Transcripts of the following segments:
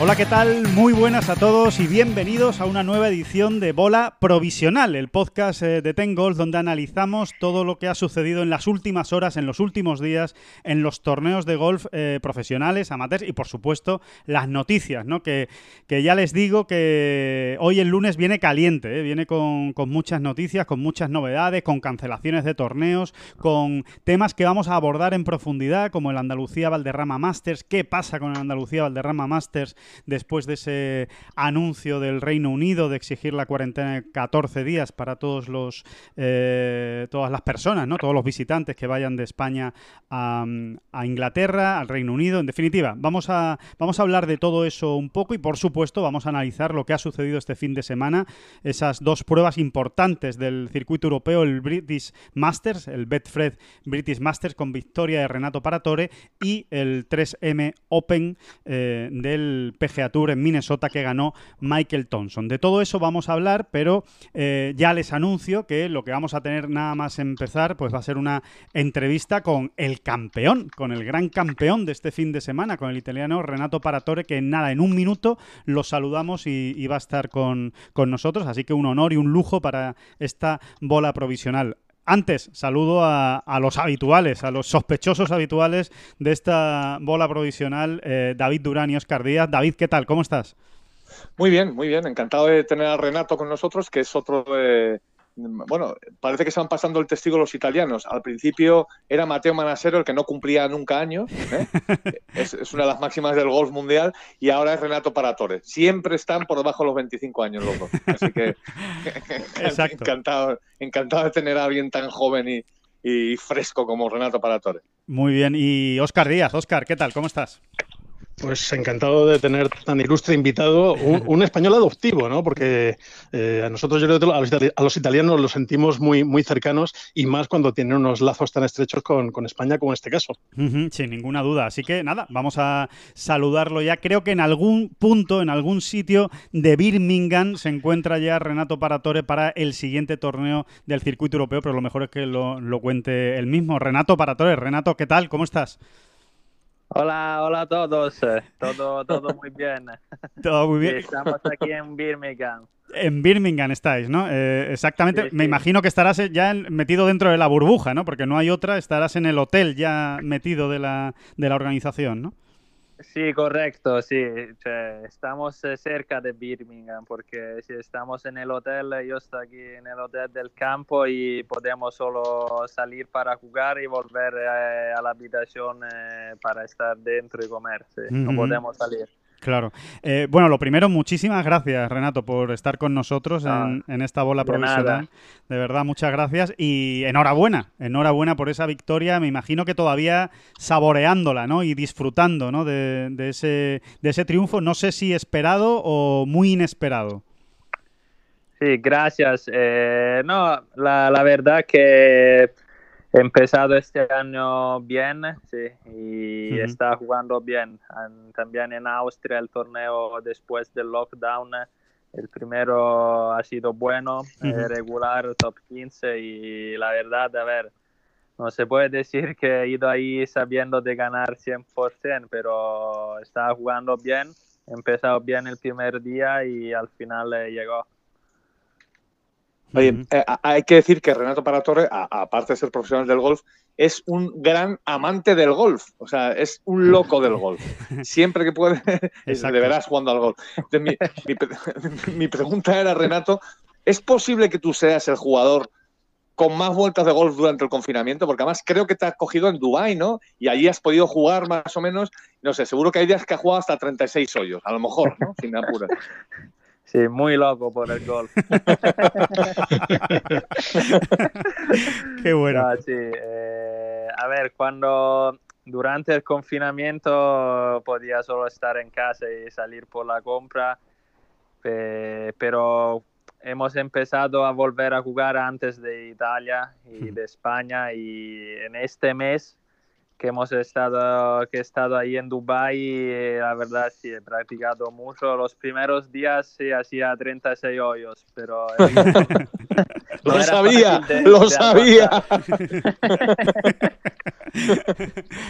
Hola, ¿qué tal? Muy buenas a todos y bienvenidos a una nueva edición de Bola Provisional, el podcast eh, de Ten Golf donde analizamos todo lo que ha sucedido en las últimas horas, en los últimos días, en los torneos de golf eh, profesionales, amateurs y por supuesto las noticias, ¿no? Que, que ya les digo que hoy el lunes viene caliente, ¿eh? viene con, con muchas noticias, con muchas novedades, con cancelaciones de torneos, con temas que vamos a abordar en profundidad, como el Andalucía Valderrama Masters, qué pasa con el Andalucía Valderrama Masters después de ese anuncio del Reino Unido de exigir la cuarentena de 14 días para todos los eh, todas las personas, ¿no? todos los visitantes que vayan de España a, Inglaterra, al Reino Unido. En definitiva, vamos a, vamos a hablar de todo eso un poco y por supuesto vamos a analizar lo que ha sucedido este fin de semana, esas dos pruebas importantes del circuito europeo, el British Masters, el Betfred British Masters con victoria de Renato Paratore y el 3M Open eh, del PGA Tour en Minnesota que ganó Michael Thompson. De todo eso vamos a hablar, pero eh, ya les anuncio que lo que vamos a tener nada más empezar pues va a ser una entrevista con el campeón, con el gran campeón de este fin de semana, con el italiano Renato Paratore, que nada, en un minuto lo saludamos y, va a estar con nosotros, así que un honor y un lujo para esta bola provisional. Antes, saludo a, los habituales, a los sospechosos habituales de esta bola provisional, eh, David Durán y Oscar Díaz. David, ¿qué tal? ¿Cómo estás? Muy bien, muy bien. Encantado de tener a Renato con nosotros, que es otro de... Bueno, parece que se van pasando el testigo los italianos. Al principio era Mateo Manasero el que no cumplía nunca años. ¿eh? es, es, una de las máximas del golf mundial. Y ahora es Renato Paratore. Siempre están por debajo de los 25 años los dos. Así que encantado, encantado de tener a alguien tan joven y, y fresco como Renato Paratore. Muy bien. Y Oscar Díaz. Oscar, ¿qué tal? ¿Cómo estás? Pues encantado de tener tan ilustre invitado, un, español adoptivo, ¿no? Porque eh, a nosotros, yo creo que a los, italianos los sentimos muy, muy cercanos y más cuando tienen unos lazos tan estrechos con, España como en este caso. Sin ninguna duda. Así que nada, vamos a saludarlo ya. Creo que en algún punto, en algún sitio de Birmingham se encuentra ya Renato Paratore para el siguiente torneo del circuito europeo, pero lo mejor es que lo, lo cuente él mismo. Renato Paratore, Renato, ¿qué tal? ¿Cómo estás? Hola, hola a todos. Todo, todo muy bien. Todo muy bien. Estamos aquí en Birmingham. En Birmingham estáis, ¿no? Eh, exactamente. Sí, sí. Me imagino que estarás ya metido dentro de la burbuja, ¿no? Porque no hay otra. Estarás en el hotel ya metido de la, de la organización, ¿no? Sí, correcto, sí. Estamos cerca de Birmingham porque si estamos en el hotel, yo estoy aquí en el hotel del campo y podemos solo salir para jugar y volver eh, a la habitación eh, para estar dentro y comer. Sí. Mm -hmm. No podemos salir. Claro. Eh, bueno, lo primero, muchísimas gracias, Renato, por estar con nosotros ah, en, en, esta bola de. Nada. De verdad, muchas gracias y enhorabuena, enhorabuena por esa victoria. Me imagino que todavía saboreándola, ¿no? Y disfrutando, ¿no? De, de ese, de ese triunfo, no sé si esperado o muy inesperado. Sí, gracias. Eh, no, la, la verdad que He empezado este año bien, sí, y uh -huh. está jugando bien. También en Austria el torneo después del lockdown, el primero ha sido bueno, uh -huh. eh, regular, top 15 y la verdad, a ver, no se puede decir que he ido ahí sabiendo de ganar 100%, pero estaba jugando bien, he empezado bien el primer día y al final eh, llegó. Oye, eh, hay que decir que Renato Paratore, a, aparte de ser profesional del golf, es un gran amante del golf. O sea, es un loco del golf. Siempre que puede, le verás jugando al golf. Entonces, mi, mi, mi, pregunta era, Renato, ¿es posible que tú seas el jugador con más vueltas de golf durante el confinamiento? Porque además creo que te has cogido en Dubai, ¿no? Y allí has podido jugar más o menos, no sé, seguro que hay días que has jugado hasta 36 hoyos, a lo mejor, ¿no? Sin apuras. Sí, muy loco por el golf. Qué bueno. No, sí. eh, a ver, cuando durante el confinamiento podía solo estar en casa y salir por la compra, pero hemos empezado a volver a jugar antes de Italia y de España y en este mes que hemos estado que he estado ahí en Dubai la verdad sí he practicado mucho los primeros días sí hacía 36 hoyos pero lo sabía lo sabía.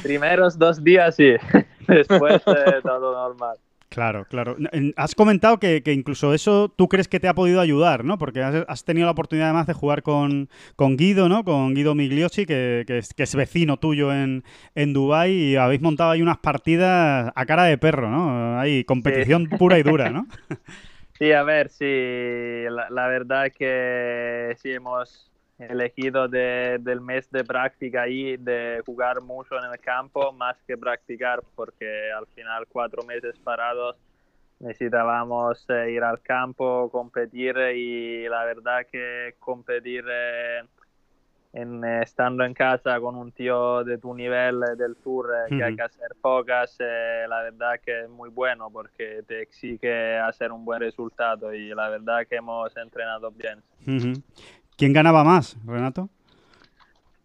Primeros dos días sí después eh, todo normal Claro, claro. Has comentado que, incluso eso tú crees que te ha podido ayudar, ¿no? Porque has, tenido la oportunidad además de jugar con, Guido, ¿no? Con Guido Migliosi, que, es, vecino tuyo en, en Dubái y habéis montado ahí unas partidas a cara de perro, ¿no? Hay competición pura y dura, ¿no? Sí, a ver, sí. La, la verdad que sí hemos elegido del mes de práctica y de jugar mucho en el campo más que practicar porque al final cuatro meses parados necesitábamos eh, ir al campo, competir y la verdad que competir eh, en, estando en casa con un tío de tu nivel eh, del tour que hay que hacer pocas, la verdad que es muy bueno porque te exige hacer un buen resultado y la verdad que hemos entrenado bien. ¿Quién ganaba más, Renato?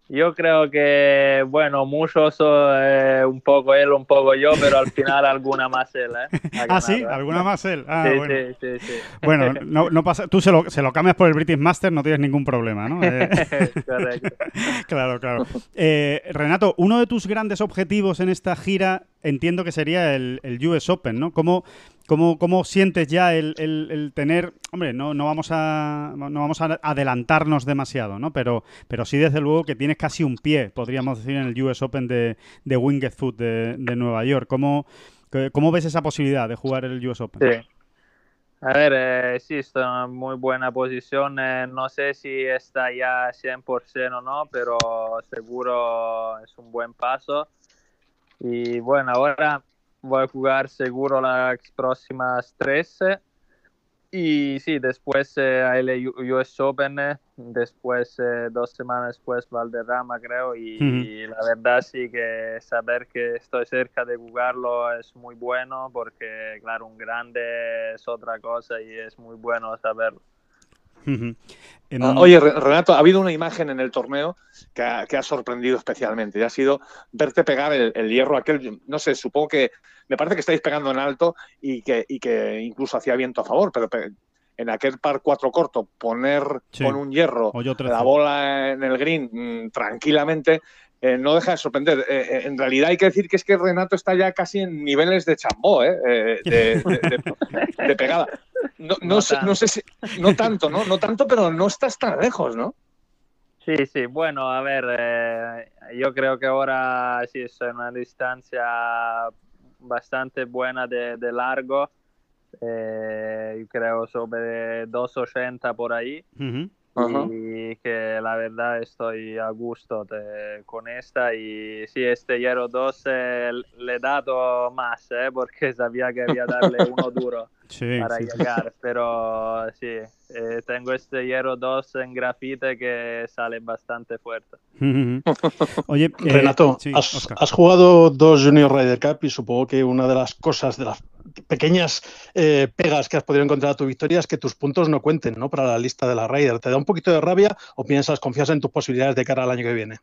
Yo creo que, bueno, muchos eh, un poco él, un poco yo, pero al final alguna más él. ¿eh? ah, sí, ¿eh? alguna más él. Ah, sí, bueno. sí, sí, Bueno, no, no pasa, tú se lo, se lo, cambias por el British Master, no tienes ningún problema, ¿no? Eh, Correcto. claro, claro. Renato, uno de tus grandes objetivos en esta gira entiendo que sería el, el US Open, ¿no? ¿Cómo, cómo, cómo sientes ya el, el, tener, hombre, no, no, vamos a, no vamos a adelantarnos demasiado, ¿no? Pero, pero sí, desde luego, que tienes casi un pie, podríamos decir, en el US Open de, de Winged Foot de, de Nueva York. ¿Cómo, ¿Cómo ves esa posibilidad de jugar el US Open? Sí. A ver, eh, sí, está en muy buena posición. Eh, no sé si está ya 100% o no, pero seguro es un buen paso. Y bueno, ahora voy a jugar seguro las próximas 13. Y sí, después eh, el US Open, eh, después eh, dos semanas después Valderrama creo y, la verdad sí que saber que estoy cerca de jugarlo es muy bueno porque claro, un grande es otra cosa y es muy bueno saberlo. Ah, oye, Renato, ha habido una imagen en el torneo que ha, sorprendido especialmente y ha sido verte pegar el, hierro aquel, no sé, supongo que me parece que estáis pegando en alto y que, que incluso hacía viento a favor, pero en aquel par cuatro corto, poner con un hierro la bola en el green mm, tranquilamente, eh, no deja de sorprender. Eh, eh, en realidad hay que decir que es que Renato está ya casi en niveles de chambó, de, de, pegada. No, no, sé, no, sé, si, no tanto, ¿no? No tanto, pero no estás tan lejos, ¿no? Sí, sí, bueno, a ver, yo creo que ahora sí es una distancia bastante buena de, largo, yo creo sobre 2,80 por ahí y que la verdad estoy a gusto con esta y sí, este Hierro 2 eh, le he dado más ¿eh? porque sabía que había darle uno duro para llegar, pero sí, eh, tengo este Hierro 2 en grafite que sale bastante fuerte. Oye, Renato, has, has, jugado dos Junior Ryder Cup y supongo que una de las cosas, de las pequeñas eh, pegas que has podido encontrar a tu victoria es que tus puntos no cuenten ¿no? para la lista de la Raider. ¿Te da un poquito de rabia o piensas, confías en tus posibilidades de cara al año que viene?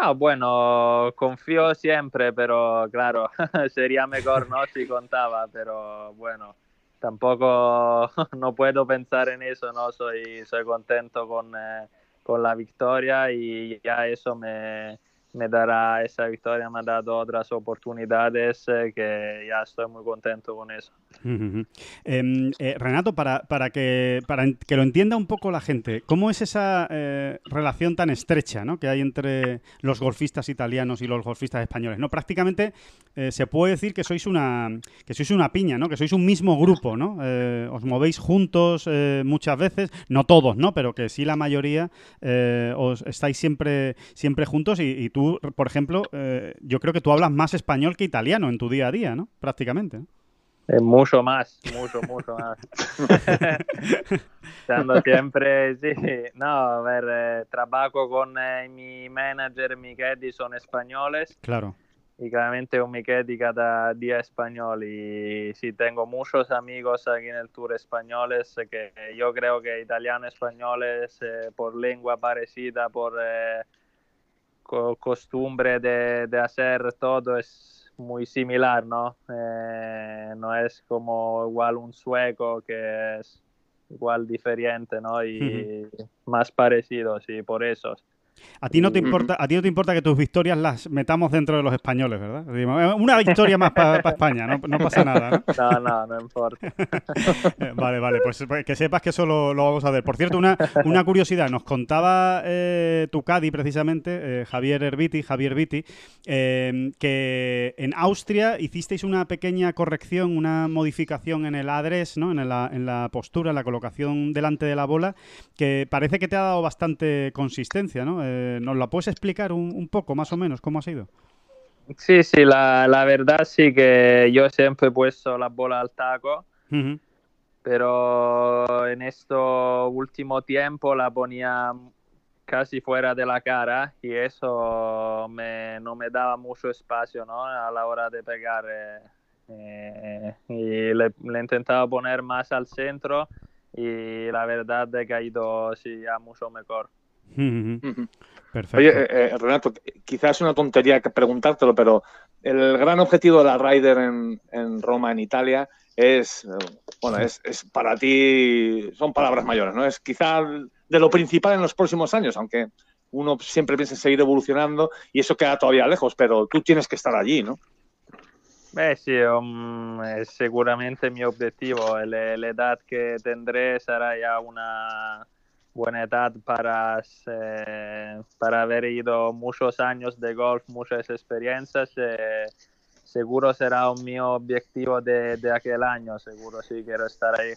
Ah, bueno, confío siempre, pero claro, sería mejor no si contaba, pero bueno, tampoco no puedo pensar en eso, no soy, soy contento con, eh, con la victoria y ya eso me, me dará esa victoria, me ha dado otras oportunidades eh, que ya estoy muy contento con eso. Em, eh, Renato, para, para, que, para que lo entienda un poco la gente, ¿cómo es esa eh, relación tan estrecha ¿no? que hay entre los golfistas italianos y los golfistas españoles? ¿no? Prácticamente se puede decir que sois una que sois una piña, ¿no? que sois un mismo grupo, ¿no? os movéis juntos muchas veces, no todos, ¿no? pero que sí la mayoría os estáis siempre, siempre juntos y, y tú, por ejemplo, yo creo que tú hablas más español que italiano en tu día a día, ¿no? Prácticamente. Eh, mucho más, mucho, mucho más. Estando siempre, sí, no, a ver, eh, trabajo con eh, mi manager, mi caddy son españoles. Claro. Y claramente un mi caddy cada día español. Y sí, tengo muchos amigos aquí en el tour españoles que yo creo que italiano españoles por lengua parecida, por co costumbre de, de hacer todo es muy similar, ¿no? Eh, no es como igual un sueco que es igual diferente, ¿no? Y uh -huh. más parecido, sí, por eso. A ti no te importa, a ti no te importa que tus victorias las metamos dentro de los españoles, ¿verdad? Una victoria más para pa España, no, no, pasa nada, ¿no? No, no, no importa. vale, vale, pues que sepas que eso lo, lo, vamos a ver. Por cierto, una, una curiosidad, nos contaba eh, tu Cadi precisamente, eh, Javier Herbiti, Javier Viti, eh, que en Austria hicisteis una pequeña corrección, una modificación en el adres, ¿no? En la, en la postura, en la colocación delante de la bola, que parece que te ha dado bastante consistencia, ¿no? Eh, ¿Nos la puedes explicar un, un, poco, más o menos, cómo ha sido? Sí, sí, la, la, verdad sí que yo siempre he puesto la bola al taco, uh -huh. pero en este último tiempo la ponía casi fuera de la cara y eso me, no me daba mucho espacio ¿no? a la hora de pegar. Eh, eh, y le, le intentaba poner más al centro y la verdad he caído sí, ya mucho mejor. Perfecto. Oye, eh, Renato, quizás es una tontería preguntártelo, pero el gran objetivo de la Ryder en, en Roma, en Italia, es, bueno, es, es, para ti, son palabras mayores, ¿no? Es quizá de lo principal en los próximos años, aunque uno siempre piensa en seguir evolucionando y eso queda todavía lejos, pero tú tienes que estar allí, ¿no? Beh, um, es seguramente mi objetivo. La, la edad que tendré será ya una buena edad para, eh, para haber ido muchos años de golf, muchas experiencias. Eh, seguro será un mi objetivo de, de, aquel año, seguro sí quiero estar ahí.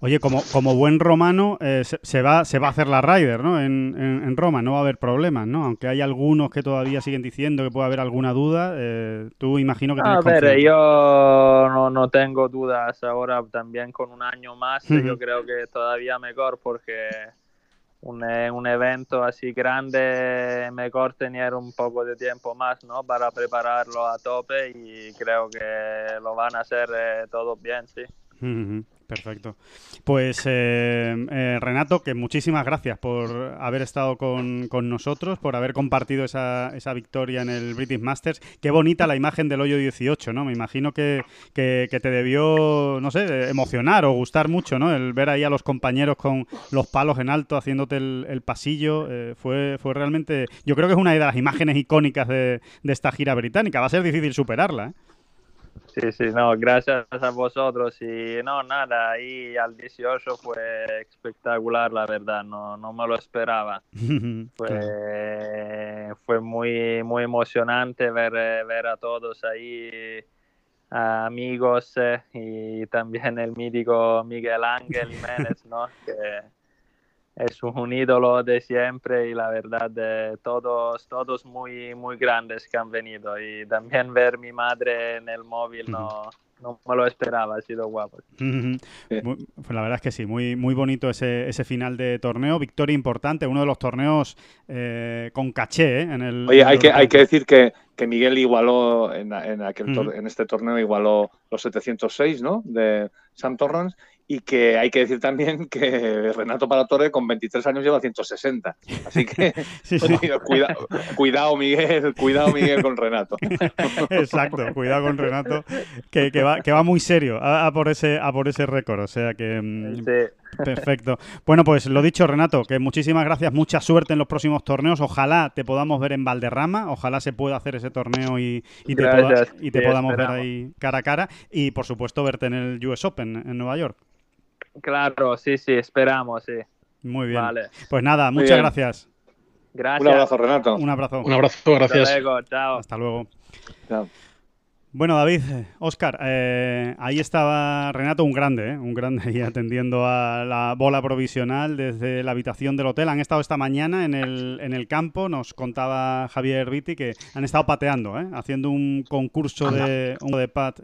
Oye, como, como buen romano, eh, se, se, va, se va a hacer la Ryder, ¿no? En, en, en, Roma, no va a haber problemas, ¿no? Aunque hay algunos que todavía siguen diciendo que puede haber alguna duda, eh, tú imagino que A ver, yo no, no, tengo dudas ahora, también con un año más, yo creo que todavía mejor porque un, un, evento así grande, mejor tener un poco de tiempo más, ¿no? Para prepararlo a tope y creo que lo van a hacer eh, todo bien, sí. Perfecto. Pues eh, eh, Renato, que muchísimas gracias por haber estado con, con nosotros, por haber compartido esa, esa, victoria en el British Masters. Qué bonita la imagen del hoyo 18, ¿no? Me imagino que, que, te debió, no sé, emocionar o gustar mucho, ¿no? El ver ahí a los compañeros con los palos en alto haciéndote el, el pasillo. Eh, fue, fue realmente, yo creo que es una de las imágenes icónicas de, de esta gira británica. Va a ser difícil superarla, ¿eh? Sí, sí, no, gracias a vosotros. Y no, nada, ahí al 18 fue espectacular, la verdad, no, no me lo esperaba. fue, fue muy, muy emocionante ver, ver a todos ahí, a amigos eh, y también el mítico Miguel Ángel Jiménez, ¿no? Que, es un ídolo de siempre y la verdad de todos todos muy muy grandes que han venido y también ver mi madre en el móvil no no me lo esperaba, ha sido guapo. Muy, pues la verdad es que sí, muy, muy bonito ese, ese final de torneo, victoria importante, uno de los torneos eh, con caché ¿eh? en el... Oye, hay que, hay que decir que, que Miguel igualó en, en, aquel uh -huh. en este torneo, igualó los 706, ¿no? De Sam Torrance y que hay que decir también que Renato Paratore con 23 años lleva 160. Así que sí, sí. Cuidado, cuidado, Miguel, cuidado Miguel con Renato. Exacto, cuidado con Renato, que, que, va, que va muy serio a, a por ese, a por ese récord. O sea que mm, sí. perfecto. Bueno, pues lo dicho, Renato, que muchísimas gracias, mucha suerte en los próximos torneos. Ojalá te podamos ver en Valderrama, ojalá se pueda hacer ese torneo y, y te, poda, y te podamos esperamos. ver ahí cara a cara. Y por supuesto verte en el US Open en Nueva York. Claro, sí, sí, esperamos, sí. Muy bien. Vale. Pues nada, muchas bien. gracias. Gracias. Un abrazo, Renato. Un abrazo. Un abrazo, gracias. Hasta luego, chao. Hasta luego. Chao. Bueno, David, Oscar, eh, ahí estaba Renato, un grande, ¿eh? un grande ahí atendiendo a la bola provisional desde la habitación del hotel. Han estado esta mañana en el, en el campo, nos contaba Javier Viti que han estado pateando, ¿eh? haciendo un concurso de, un de pat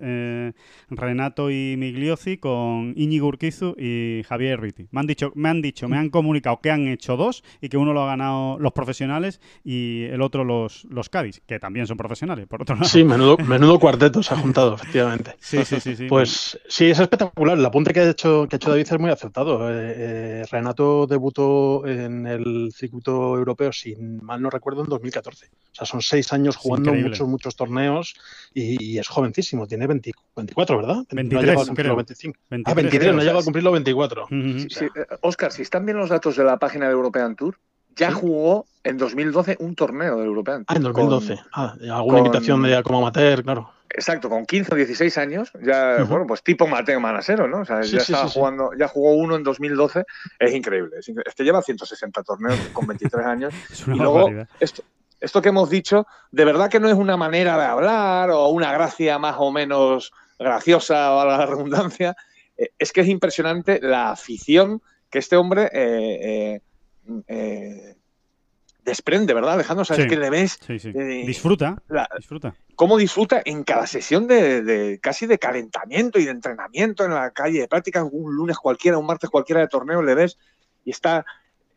Renato y Migliosi con Iñigo Urquizu y Javier Viti. Me han dicho, me han dicho, me han comunicado que han hecho dos y que uno lo ha ganado los profesionales y el otro los, los Cádiz, que también son profesionales, por otro lado. Sí, menudo, menudo se ha juntado, efectivamente. Sí, sí, sí, Pues sí, es espectacular. El apunte que ha hecho, que ha hecho David es muy acertado. Eh, eh, Renato debutó en el circuito europeo, si mal no recuerdo, en 2014. O sea, son seis años jugando muchos, muchos torneos y, es jovencísimo. Tiene 24, ¿verdad? 23, no creo. 25. ah, 23, no ha llegado a cumplir los 24. Oscar, si están bien los datos de la página de European Tour, ya jugó en 2012 un torneo de European Tour. Ah, en 2012. ah, alguna invitación de como amateur, claro. Exacto, con 15 o 16 años, ya, bueno, pues tipo Mateo Manasero, ¿no? O sea, ya estaba jugando, ya jugó uno en 2012, es increíble. Este lleva 160 torneos con 23 años. y luego, esto, esto que hemos dicho, de verdad que no es una manera de hablar o una gracia más o menos graciosa, a la redundancia, eh, es que es impresionante la afición que este hombre eh, eh, desprende, ¿verdad? Alejandro, sabes que le ves. disfruta, disfruta. Cómo disfruta en cada sesión de, casi de calentamiento y de entrenamiento en la calle de práctica, un lunes cualquiera, un martes cualquiera de torneo, le ves y está,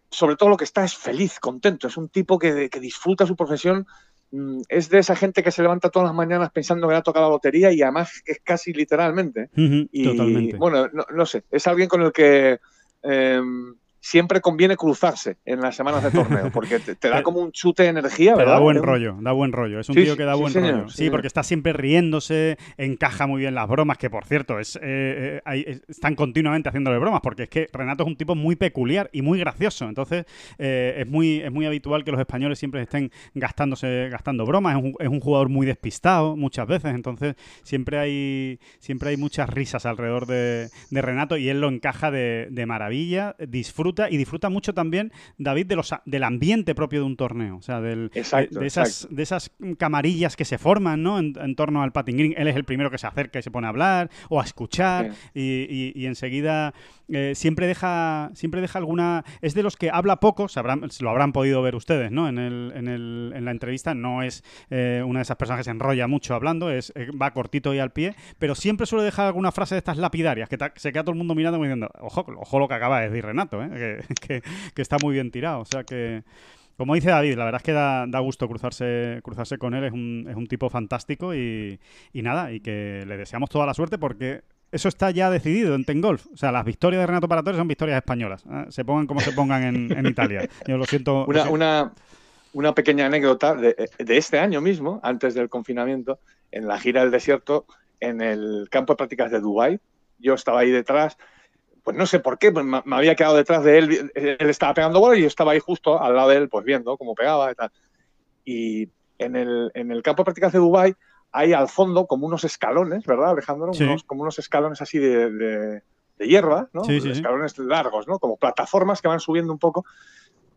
sobre todo lo que está es feliz, contento. Es un tipo que, disfruta su profesión. Mm, es de esa gente que se levanta todas las mañanas pensando que va a tocar la lotería y además es casi literalmente. y, totalmente. Bueno, no, sé, es alguien con el que em, siempre conviene cruzarse en las semanas de torneo, porque te, da como un chute de energía, ¿verdad? da buen rollo, da buen rollo. Es un tío que da buen rollo. Sí, porque está siempre riéndose, encaja muy bien las bromas, que por cierto, es, eh, eh, están continuamente haciéndole bromas, porque es que Renato es un tipo muy peculiar y muy gracioso. Entonces, eh, es, muy, es muy habitual que los españoles siempre estén gastándose, gastando bromas. Es un, jugador muy despistado muchas veces, entonces siempre hay, siempre hay muchas risas alrededor de, Renato y él lo encaja de, de maravilla, disfruta y disfruta mucho también, David, de los, del ambiente propio de un torneo. O sea, del, de, esas, de esas camarillas que se forman ¿no? en, torno al patting green. Él es el primero que se acerca y se pone a hablar o a escuchar y, y, enseguida eh, siempre, deja, siempre deja alguna... Es de los que habla poco, se lo habrán podido ver ustedes ¿no? en, el, en, el, en la entrevista. No es eh, una de esas personas que se enrolla mucho hablando, es, eh, va cortito y al pie, pero siempre suele dejar alguna frase de estas lapidarias que se queda todo el mundo mirando y diciendo, ojo, ojo lo que acaba de decir Renato, ¿eh? que, está muy bien tirado. O sea que, como dice David, la verdad es que da, gusto cruzarse, cruzarse con él, es un, es un tipo fantástico y, nada, y que le deseamos toda la suerte porque eso está ya decidido en Tengolf. O sea, las victorias de Renato Paratore son victorias españolas. ¿eh? Se pongan como se pongan en, Italia. Yo lo siento. Una, una, pequeña anécdota de, de, este año mismo, antes del confinamiento, en la gira del desierto, en el campo de prácticas de Dubái. Yo estaba ahí detrás pues no sé por qué, pues me, había quedado detrás de él, él estaba pegando bola y yo estaba ahí justo al lado de él, pues viendo cómo pegaba y tal. Y en el, en el campo de prácticas de Dubai hay al fondo como unos escalones, ¿verdad, Alejandro? como unos escalones así de, hierba, ¿no? Sí, sí, escalones largos, ¿no? Como plataformas que van subiendo un poco.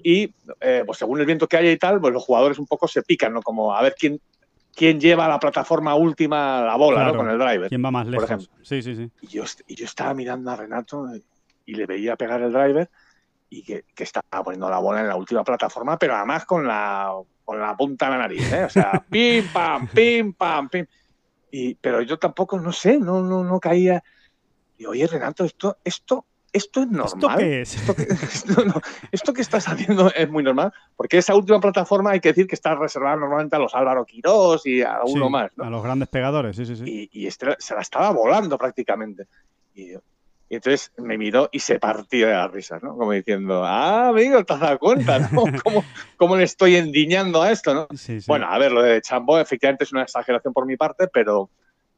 Y eh, pues según el viento que haya y tal, pues los jugadores un poco se pican, ¿no? Como a ver quién, quién lleva la plataforma última la bola, ¿no? Con el driver. ¿Quién va más lejos? Por ejemplo. Sí, sí, sí. Y yo, y yo estaba mirando a Renato y le veía pegar el driver y que, que, estaba poniendo la bola en la última plataforma, pero además con la, con la punta de la nariz, ¿eh? O sea, pim, pam, pim, pam, pim. Y, pero yo tampoco, no sé, no, no, no caía. Y oye, Renato, esto, esto ¿esto es normal? ¿Esto qué es? ¿Esto que, estás haciendo es muy normal? Porque esa última plataforma hay que decir que está reservada normalmente a los Álvaro Quirós y a uno más. A los grandes pegadores, sí, sí, sí. Y, este se la estaba volando prácticamente. Y, entonces me miró y se partió de las risas, ¿no? Como diciendo, ah, amigo, te has dado cuenta, ¿no? ¿Cómo, le estoy endiñando a esto, no? Bueno, a ver, lo de Chambo efectivamente es una exageración por mi parte, pero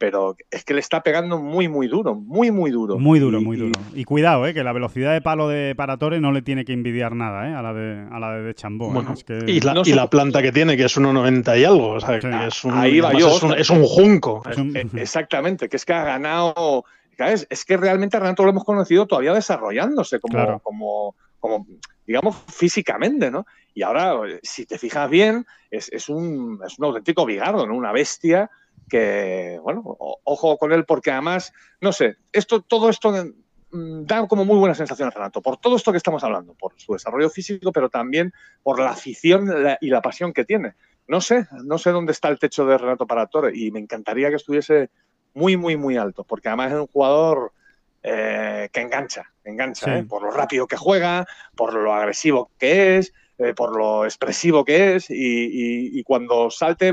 pero es que le está pegando muy, muy duro, muy, muy duro. Muy duro, muy duro. Y cuidado, eh, que la velocidad de palo de Paratore no le tiene que envidiar nada eh, a la de, a la de, Chambó. ¿eh? y, la, planta que tiene, que es 1,90 y algo. O sea, que es un, ahí va yo, es, un, junco. exactamente, que es que ha ganado. Es que realmente a Renato lo hemos conocido todavía desarrollándose como, como, como, digamos, físicamente, ¿no? Y ahora, si te fijas bien, es, un, es un auténtico bigardo, ¿no? Una bestia que, bueno, ojo con él porque además, no sé, esto, todo esto mm, da como muy buena sensación a Renato, por todo esto que estamos hablando, por su desarrollo físico, pero también por la afición y la pasión que tiene. No sé, no sé dónde está el techo de Renato para Torre y me encantaría que estuviese muy, muy, muy alto, porque además es un jugador eh, que engancha, engancha, ¿eh? por lo rápido que juega, por lo agresivo que es, eh, por lo expresivo que es y, cuando salte,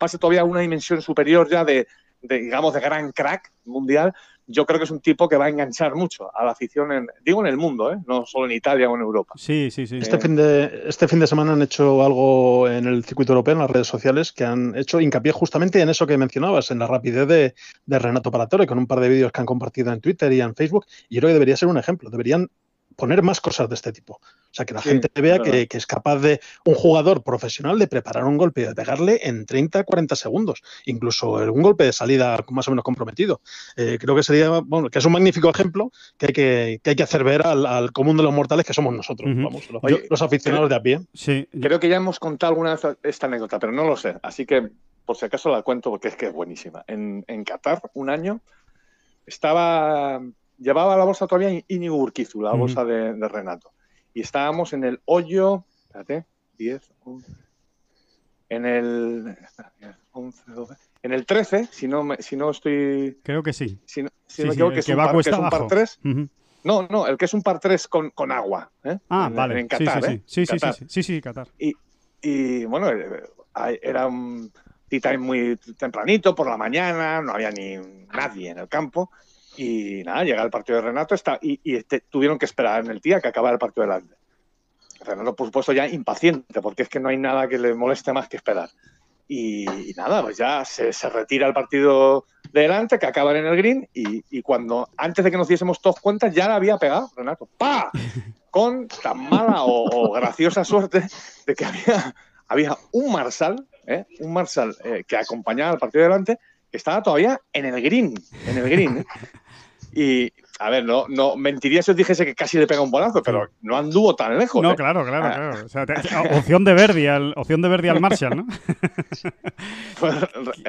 pase todavía a una dimensión superior ya de, digamos, de gran crack mundial, yo creo que es un tipo que va a enganchar mucho a la afición, en, digo en el mundo, ¿eh? no solo en Italia o en Europa. Sí, sí, sí. Este, fin de, este fin de semana han hecho algo en el circuito europeo, en las redes sociales, que han hecho hincapié justamente en eso que mencionabas, en la rapidez de, de Renato Paratore, con un par de vídeos que han compartido en Twitter y en Facebook. Y yo creo que debería ser un ejemplo. Deberían poner más cosas de este tipo. O sea, que la gente vea que, es capaz de un jugador profesional de preparar un golpe y de pegarle en 30, 40 segundos. Incluso un golpe de salida más o menos comprometido. Eh, creo que sería, bueno, que es un magnífico ejemplo que hay que, hay que hacer ver al, común de los mortales que somos nosotros, vamos, los, aficionados de a pie. Sí. Creo que ya hemos contado alguna vez esta anécdota, pero no lo sé. Así que, por si acaso la cuento porque es que es buenísima. En, en Qatar, un año, estaba llevaba la bolsa todavía Íñigo Urquizu, la bolsa de, Renato. Y estábamos en el hoyo, espérate, 10, 11, en el 11, 12, en el 13, si no, me, si no estoy... Creo que sí. Si, no, si me equivoco, que, es un, par, que es un par 3. No, no, el que es un par 3 con, con agua. ¿eh? Ah, vale. En Qatar, sí, sí, sí. ¿eh? Sí, sí, sí, sí, Qatar. Y, y bueno, eh, era un tea time muy tempranito, por la mañana, no había ni nadie en el campo. Y nada, llega el partido de Renato está, y, este, tuvieron que esperar en el día que acabara el partido delante. Renato, por supuesto, ya impaciente, porque es que no hay nada que le moleste más que esperar. Y, nada, pues ya se, retira el partido de delante, que acaban en el green, y, cuando, antes de que nos diésemos todos cuenta, ya la había pegado Renato. ¡Pa! Con tan mala o, graciosa suerte de que había, había un Marsal, ¿eh? un Marsal eh, que acompañaba al partido de delante, estaba todavía en el green, en el green. ¿eh? Y, a ver, no, no mentiría si os dijese que casi le pega un bolazo, pero no anduvo tan lejos. No, ¿eh? claro, claro, ah. claro. opción de Verdi al, opción de Verdi al Marshall, ¿no? Pues,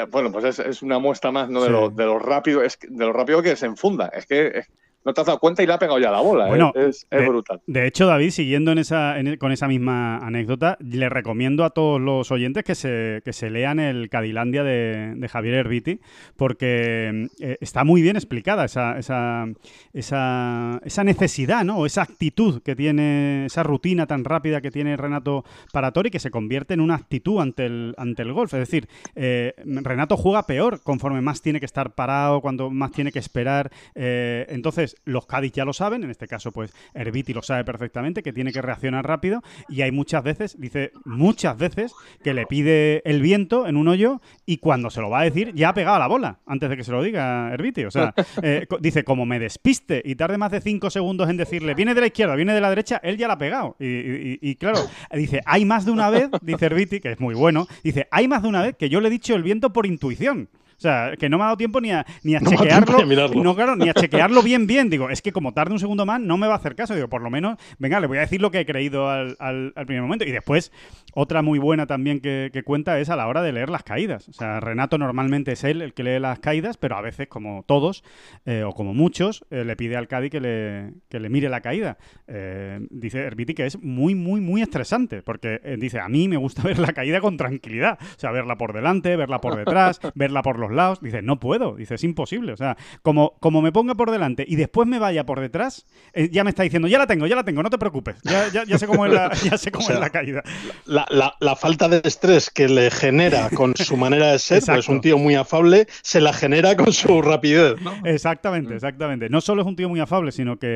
bueno, pues es, una muestra más ¿no? de, lo, de, lo, rápido, es de lo rápido que se enfunda. Es que no te has dado cuenta y le ha pegado ya la bola. ¿eh? Bueno, es, brutal. De hecho, David, siguiendo en esa, con esa misma anécdota, le recomiendo a todos los oyentes que se, que se lean el Cadilandia de, Javier Herbiti, porque eh, está muy bien explicada esa, esa, esa, necesidad, ¿no? O esa actitud que tiene, esa rutina tan rápida que tiene Renato Paratori, que se convierte en una actitud ante el, ante el golf. Es decir, eh, Renato juega peor conforme más tiene que estar parado, cuando más tiene que esperar. entonces, los Cádiz ya lo saben, en este caso, pues Herbiti lo sabe perfectamente, que tiene que reaccionar rápido. Y hay muchas veces, dice muchas veces, que le pide el viento en un hoyo y cuando se lo va a decir, ya ha pegado la bola, antes de que se lo diga Herbiti. O sea, eh, dice, como me despiste y tarde más de cinco segundos en decirle, viene de la izquierda, viene de la derecha, él ya la ha pegado. Y, claro, dice, hay más de una vez, dice Herbiti, que es muy bueno, dice, hay más de una vez que yo le he dicho el viento por intuición. O sea, que no me ha dado tiempo ni a, ni a chequearlo. no, claro, ni a chequearlo bien, bien. Digo, es que como tarde un segundo más, no me va a hacer caso. Digo, por lo menos, venga, le voy a decir lo que he creído al, al, primer momento. Y después, otra muy buena también que, cuenta es a la hora de leer las caídas. O sea, Renato normalmente es él el que lee las caídas, pero a veces, como todos, eh, o como muchos, eh, le pide al Cádiz que le, que le mire la caída. Eh, dice Herbiti que es muy, muy, muy estresante, porque dice, a mí me gusta ver la caída con tranquilidad. O sea, verla por delante, verla por detrás, verla por los lados. Dice, no puedo. Dice, es imposible. O sea, como, como me ponga por delante y después me vaya por detrás, eh, ya me está diciendo, ya la tengo, ya la tengo, no te preocupes. Ya, ya, sé cómo es la, ya sé cómo es la caída. La, la, la, falta de estrés que le genera con su manera de ser, pues es un tío muy afable, se la genera con su rapidez. Exactamente, exactamente. No solo es un tío muy afable, sino que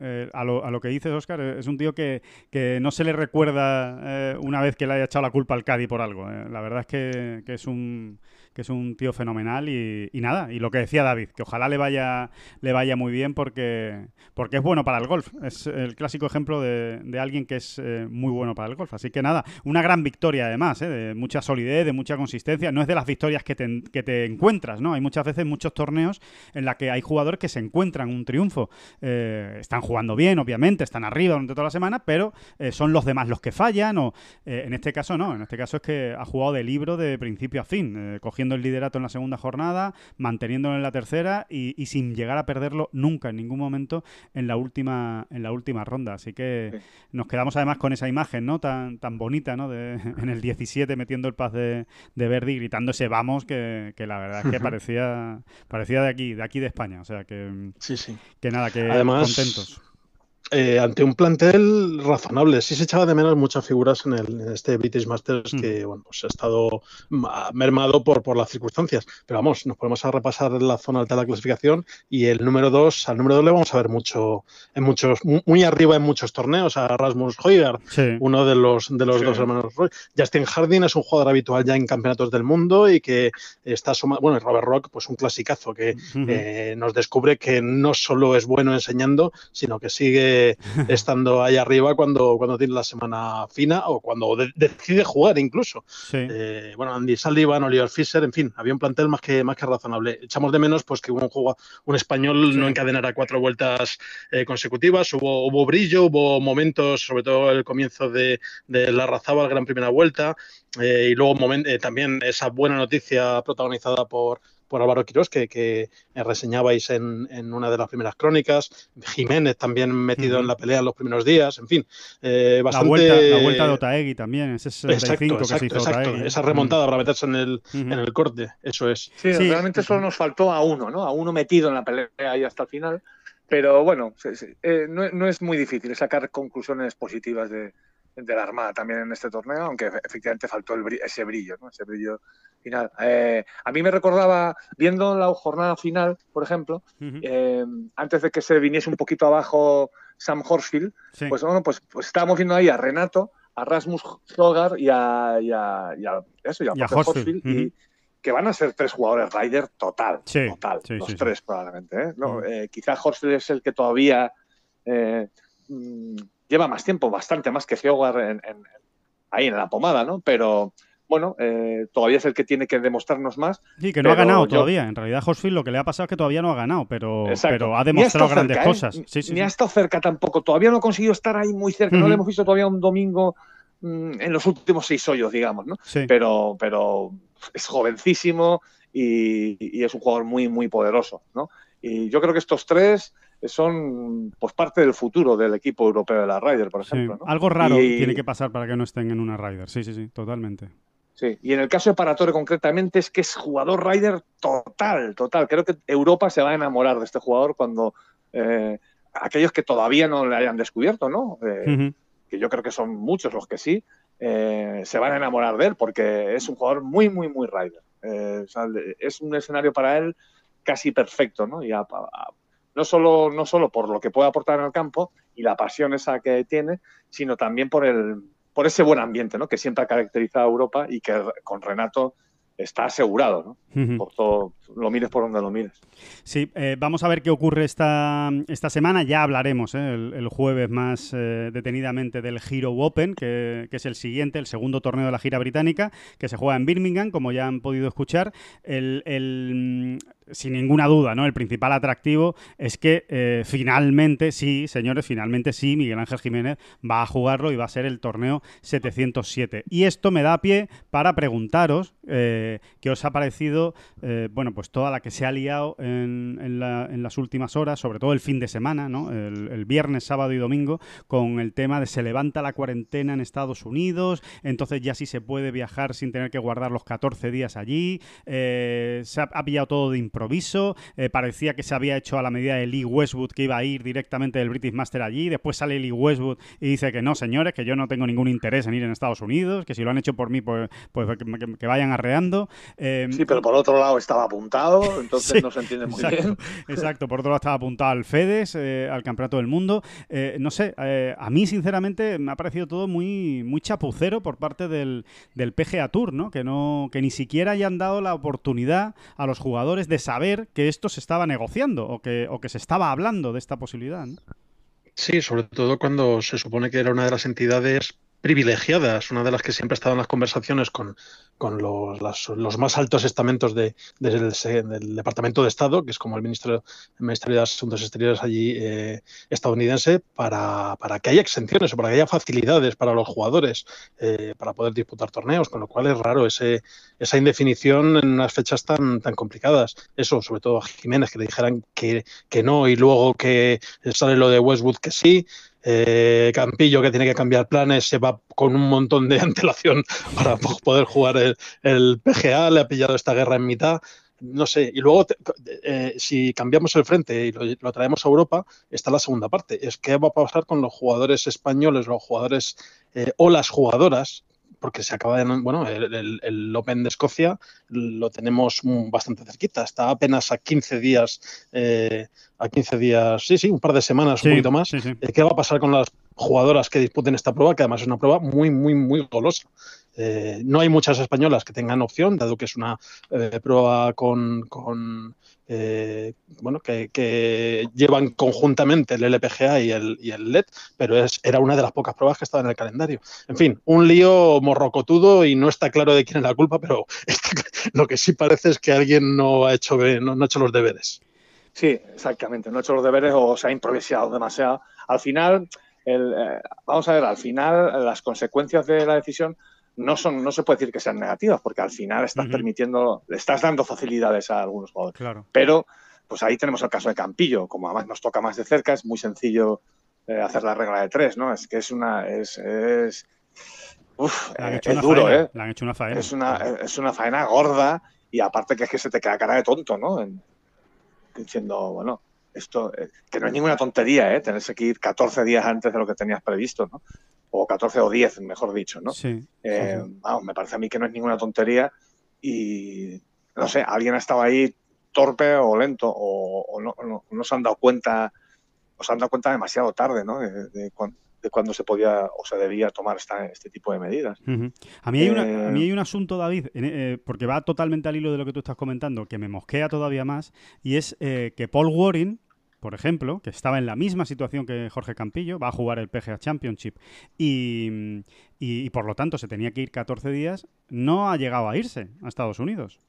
eh, a, lo, a, lo, que dices, Oscar, es un tío que, que no se le recuerda eh, una vez que le haya echado la culpa al Cádiz por algo. La verdad es que, que es un que es un tío fenomenal y, nada, y lo que decía David, que ojalá le vaya, le vaya muy bien porque, porque es bueno para el golf. Es el clásico ejemplo de, alguien que es eh, muy bueno para el golf. Así que nada, una gran victoria además, eh, de mucha solidez, de mucha consistencia. No es de las victorias que te, que te encuentras, ¿no? Hay muchas veces muchos torneos en la que hay jugadores que se encuentran un triunfo. Eh, están jugando bien, obviamente, están arriba durante toda la semana, pero son los demás los que fallan o en este caso no, en este caso es que ha jugado de libro de principio a fin, cogiendo el liderato en la segunda jornada, manteniéndolo en la tercera y, sin llegar a perderlo nunca, en ningún momento, en la última, en la última ronda. Así que nos quedamos además con esa imagen, ¿no? Tan, tan bonita, ¿no? De, en el 17 metiendo el paz de, de Verdi gritándose vamos, que, la verdad es que parecía, parecía de aquí, de aquí de España. O sea que, sí, sí. que nada, que Además, contentos. Eh, ante un plantel razonable. Sí se echaba de menos muchas figuras en, el, este British Masters mm. que bueno, pues ha estado mermado por, por las circunstancias. Pero vamos, nos podemos a repasar la zona alta de la clasificación y el número 2, al número 2 le vamos a ver mucho, en muchos, muy arriba en muchos torneos, a Rasmus Højgaard, uno de los, de los dos hermanos. Justin Harding es un jugador habitual ya en campeonatos del mundo y que está sumado, bueno, Robert Rock, pues un clasicazo que eh, nos descubre que no solo es bueno enseñando, sino que sigue estando ahí arriba cuando, cuando tiene la semana fina o cuando decide jugar incluso. Eh, bueno, Andy Sullivan, Oliver Fischer, en fin, había un plantel más que, más que razonable. Echamos de menos pues que un, un español no encadenara cuatro vueltas eh, consecutivas, hubo, hubo brillo, hubo momentos, sobre todo el comienzo de, de la Razaba, gran primera vuelta, eh, y luego también esa buena noticia protagonizada por por Álvaro Quirós, que, que reseñabais en, en, una de las primeras crónicas. Jiménez también metido en la pelea en los primeros días, en fin. Eh, bastante... la, vuelta, la vuelta de Otaegui también, ese 65 exacto, que se hizo exacto. Esa remontada para meterse en el, en el corte, eso es. Sí, realmente solo nos faltó a uno, ¿no? A uno metido en la pelea ahí hasta el final. Pero bueno, eh, no, no, es muy difícil sacar conclusiones positivas de, de la Armada también en este torneo, aunque efectivamente faltó el, ese brillo, ¿no? ese brillo final. Eh, a mí me recordaba, viendo la jornada final, por ejemplo, eh, antes de que se viniese un poquito abajo Sam Horsfield, pues bueno, pues, pues, estábamos viendo ahí a Renato, a Rasmus Hogar y a, y a, eso, y a, Horsfield, y que van a ser tres jugadores Ryder total, total, los tres probablemente. ¿eh? No, quizá Horsfield es el que todavía mm, lleva más tiempo, bastante más que Geogar ahí en la pomada, ¿no? Pero bueno, eh, todavía es el que tiene que demostrarnos más. Sí, que no ha ganado todavía. En realidad, Hosfield lo que le ha pasado es que todavía no ha ganado, pero, pero ha demostrado grandes ¿eh? cosas. Ni ha estado cerca tampoco. Todavía no ha conseguido estar ahí muy cerca. No le hemos visto todavía un domingo mm, en los últimos seis hoyos, digamos, ¿no? Pero, pero es jovencísimo y, y, es un jugador muy, muy poderoso, ¿no? Y yo creo que estos tres son pues parte del futuro del equipo europeo de la Ryder, por ejemplo. Algo raro tiene que pasar para que no estén en una Ryder. Sí, sí, sí, totalmente. Sí, y en el caso de Paratore concretamente es que es jugador Ryder total, total. Creo que Europa se va a enamorar de este jugador cuando eh, aquellos que todavía no le hayan descubierto, ¿no? Eh, que yo creo que son muchos los que sí, eh, se van a enamorar de él porque es un jugador muy, muy, muy Ryder. es un escenario para él casi perfecto, ¿no? Y no, solo, no solo por lo que puede aportar en el campo y la pasión esa que tiene, sino también por, el, por ese buen ambiente ¿no? que siempre ha caracterizado a Europa y que con Renato está asegurado, ¿no? Por todo, lo mires por donde lo mires. Sí, eh, vamos a ver qué ocurre esta, esta semana. Ya hablaremos ¿eh? el, jueves más eh, detenidamente del Hero Open, que, es el siguiente, el segundo torneo de la gira británica, que se juega en Birmingham, como ya han podido escuchar. El, el sin ninguna duda, ¿no? El principal atractivo es que finalmente, sí, señores, finalmente sí, Miguel Ángel Jiménez va a jugarlo y va a ser el torneo 707. Y esto me da pie para preguntaros qué os ha parecido, bueno, pues toda la que se ha liado en, las últimas horas, sobre todo el fin de semana, ¿no? El, viernes, sábado y domingo, con el tema de se levanta la cuarentena en Estados Unidos, entonces ya sí se puede viajar sin tener que guardar los 14 días allí, eh, se ha, pillado todo de improviso, eh, parecía que se había hecho a la medida de Lee Westwood que iba a ir directamente del British Master allí, después sale Lee Westwood y dice que no, señores, que yo no tengo ningún interés en ir en Estados Unidos, que si lo han hecho por mí, pues, pues que, vayan arreando. Eh, sí, pero por otro lado estaba apuntado entonces no se entiende muy bien. Exacto, por otro lado estaba apuntado al FEDES, eh, al Campeonato del Mundo. Eh, no sé, eh, a mí sinceramente me ha parecido todo muy, muy chapucero por parte del, del PGA Tour, ¿no? Que, no, que ni siquiera hayan dado la oportunidad a los jugadores de saber que esto se estaba negociando o que, o que se estaba hablando de esta posibilidad. Sí, sobre todo cuando se supone que era una de las entidades privilegiadas, una de las que siempre ha estado en las conversaciones con, con los, los, más altos estamentos de, del Departamento de Estado, que es como el, ministro, el Ministerio de Asuntos Exteriores allí eh, estadounidense, para, para, que haya exenciones o para que haya facilidades para los jugadores eh, para poder disputar torneos, con lo cual es raro ese, esa indefinición en unas fechas tan, tan complicadas. Eso, sobre todo a Jiménez, que le dijeran que, que no y luego que sale lo de Westwood que sí. Eh, Campillo, que tiene que cambiar planes, se va con un montón de antelación para poder jugar el, PGA, le ha pillado esta guerra en mitad no sé, y luego eh, si cambiamos el frente y lo, traemos a Europa, está la segunda parte. Es qué va a pasar con los jugadores españoles, los jugadores eh, o las jugadoras porque se acaba de. Bueno, el, el, Open de Escocia lo tenemos bastante cerquita, está apenas a 15 días, eh, a 15 días, sí, sí, un par de semanas, un poquito más. Eh, ¿Qué va a pasar con las jugadoras que disputen esta prueba? Que además es una prueba muy, muy, muy golosa. Eh, no hay muchas españolas que tengan opción, dado que es una prueba con, con eh, bueno, que, llevan conjuntamente el LPGA y el, y el LED, pero es, era una de las pocas pruebas que estaba en el calendario. En fin, un lío morrocotudo y no está claro de quién es la culpa, pero lo que sí parece es que alguien no ha hecho, no, ha hecho los deberes. Sí, exactamente, no ha hecho los deberes o se ha improvisado demasiado. Al final, el, eh, vamos a ver, al final las consecuencias de la decisión no son, no se puede decir que sean negativas, porque al final estás permitiendo, le estás dando facilidades a algunos jugadores. Claro. Pero, pues ahí tenemos el caso de Campillo, como además nos toca más de cerca, es muy sencillo eh, hacer la regla de tres, ¿no? Es que es una, es, es, uf, eh, es duro, ¿eh? Le han hecho una faena. Es una, es una faena gorda y aparte que es que se te queda cara de tonto, ¿no? diciendo, bueno, esto, eh, que no es ninguna tontería, ¿eh? Tenerse que ir 14 días antes de lo que tenías previsto, ¿no? o 14 o 10, mejor dicho, ¿no? Sí, eh, Vamos, me parece a mí que no es ninguna tontería y, no sé, alguien ha estado ahí torpe o lento o, no, se han dado cuenta, o se han dado cuenta demasiado tarde, ¿no? De, cuando se podía o se debía tomar esta, este tipo de medidas. a, mí hay a mí hay un asunto, David, eh, porque va totalmente al hilo de lo que tú estás comentando, que me mosquea todavía más, y es eh, que Paul Warren, por ejemplo, que estaba en la misma situación que Jorge Campillo, va a jugar el PGA Championship y, y, por lo tanto se tenía que ir 14 días, no ha llegado a irse a Estados Unidos.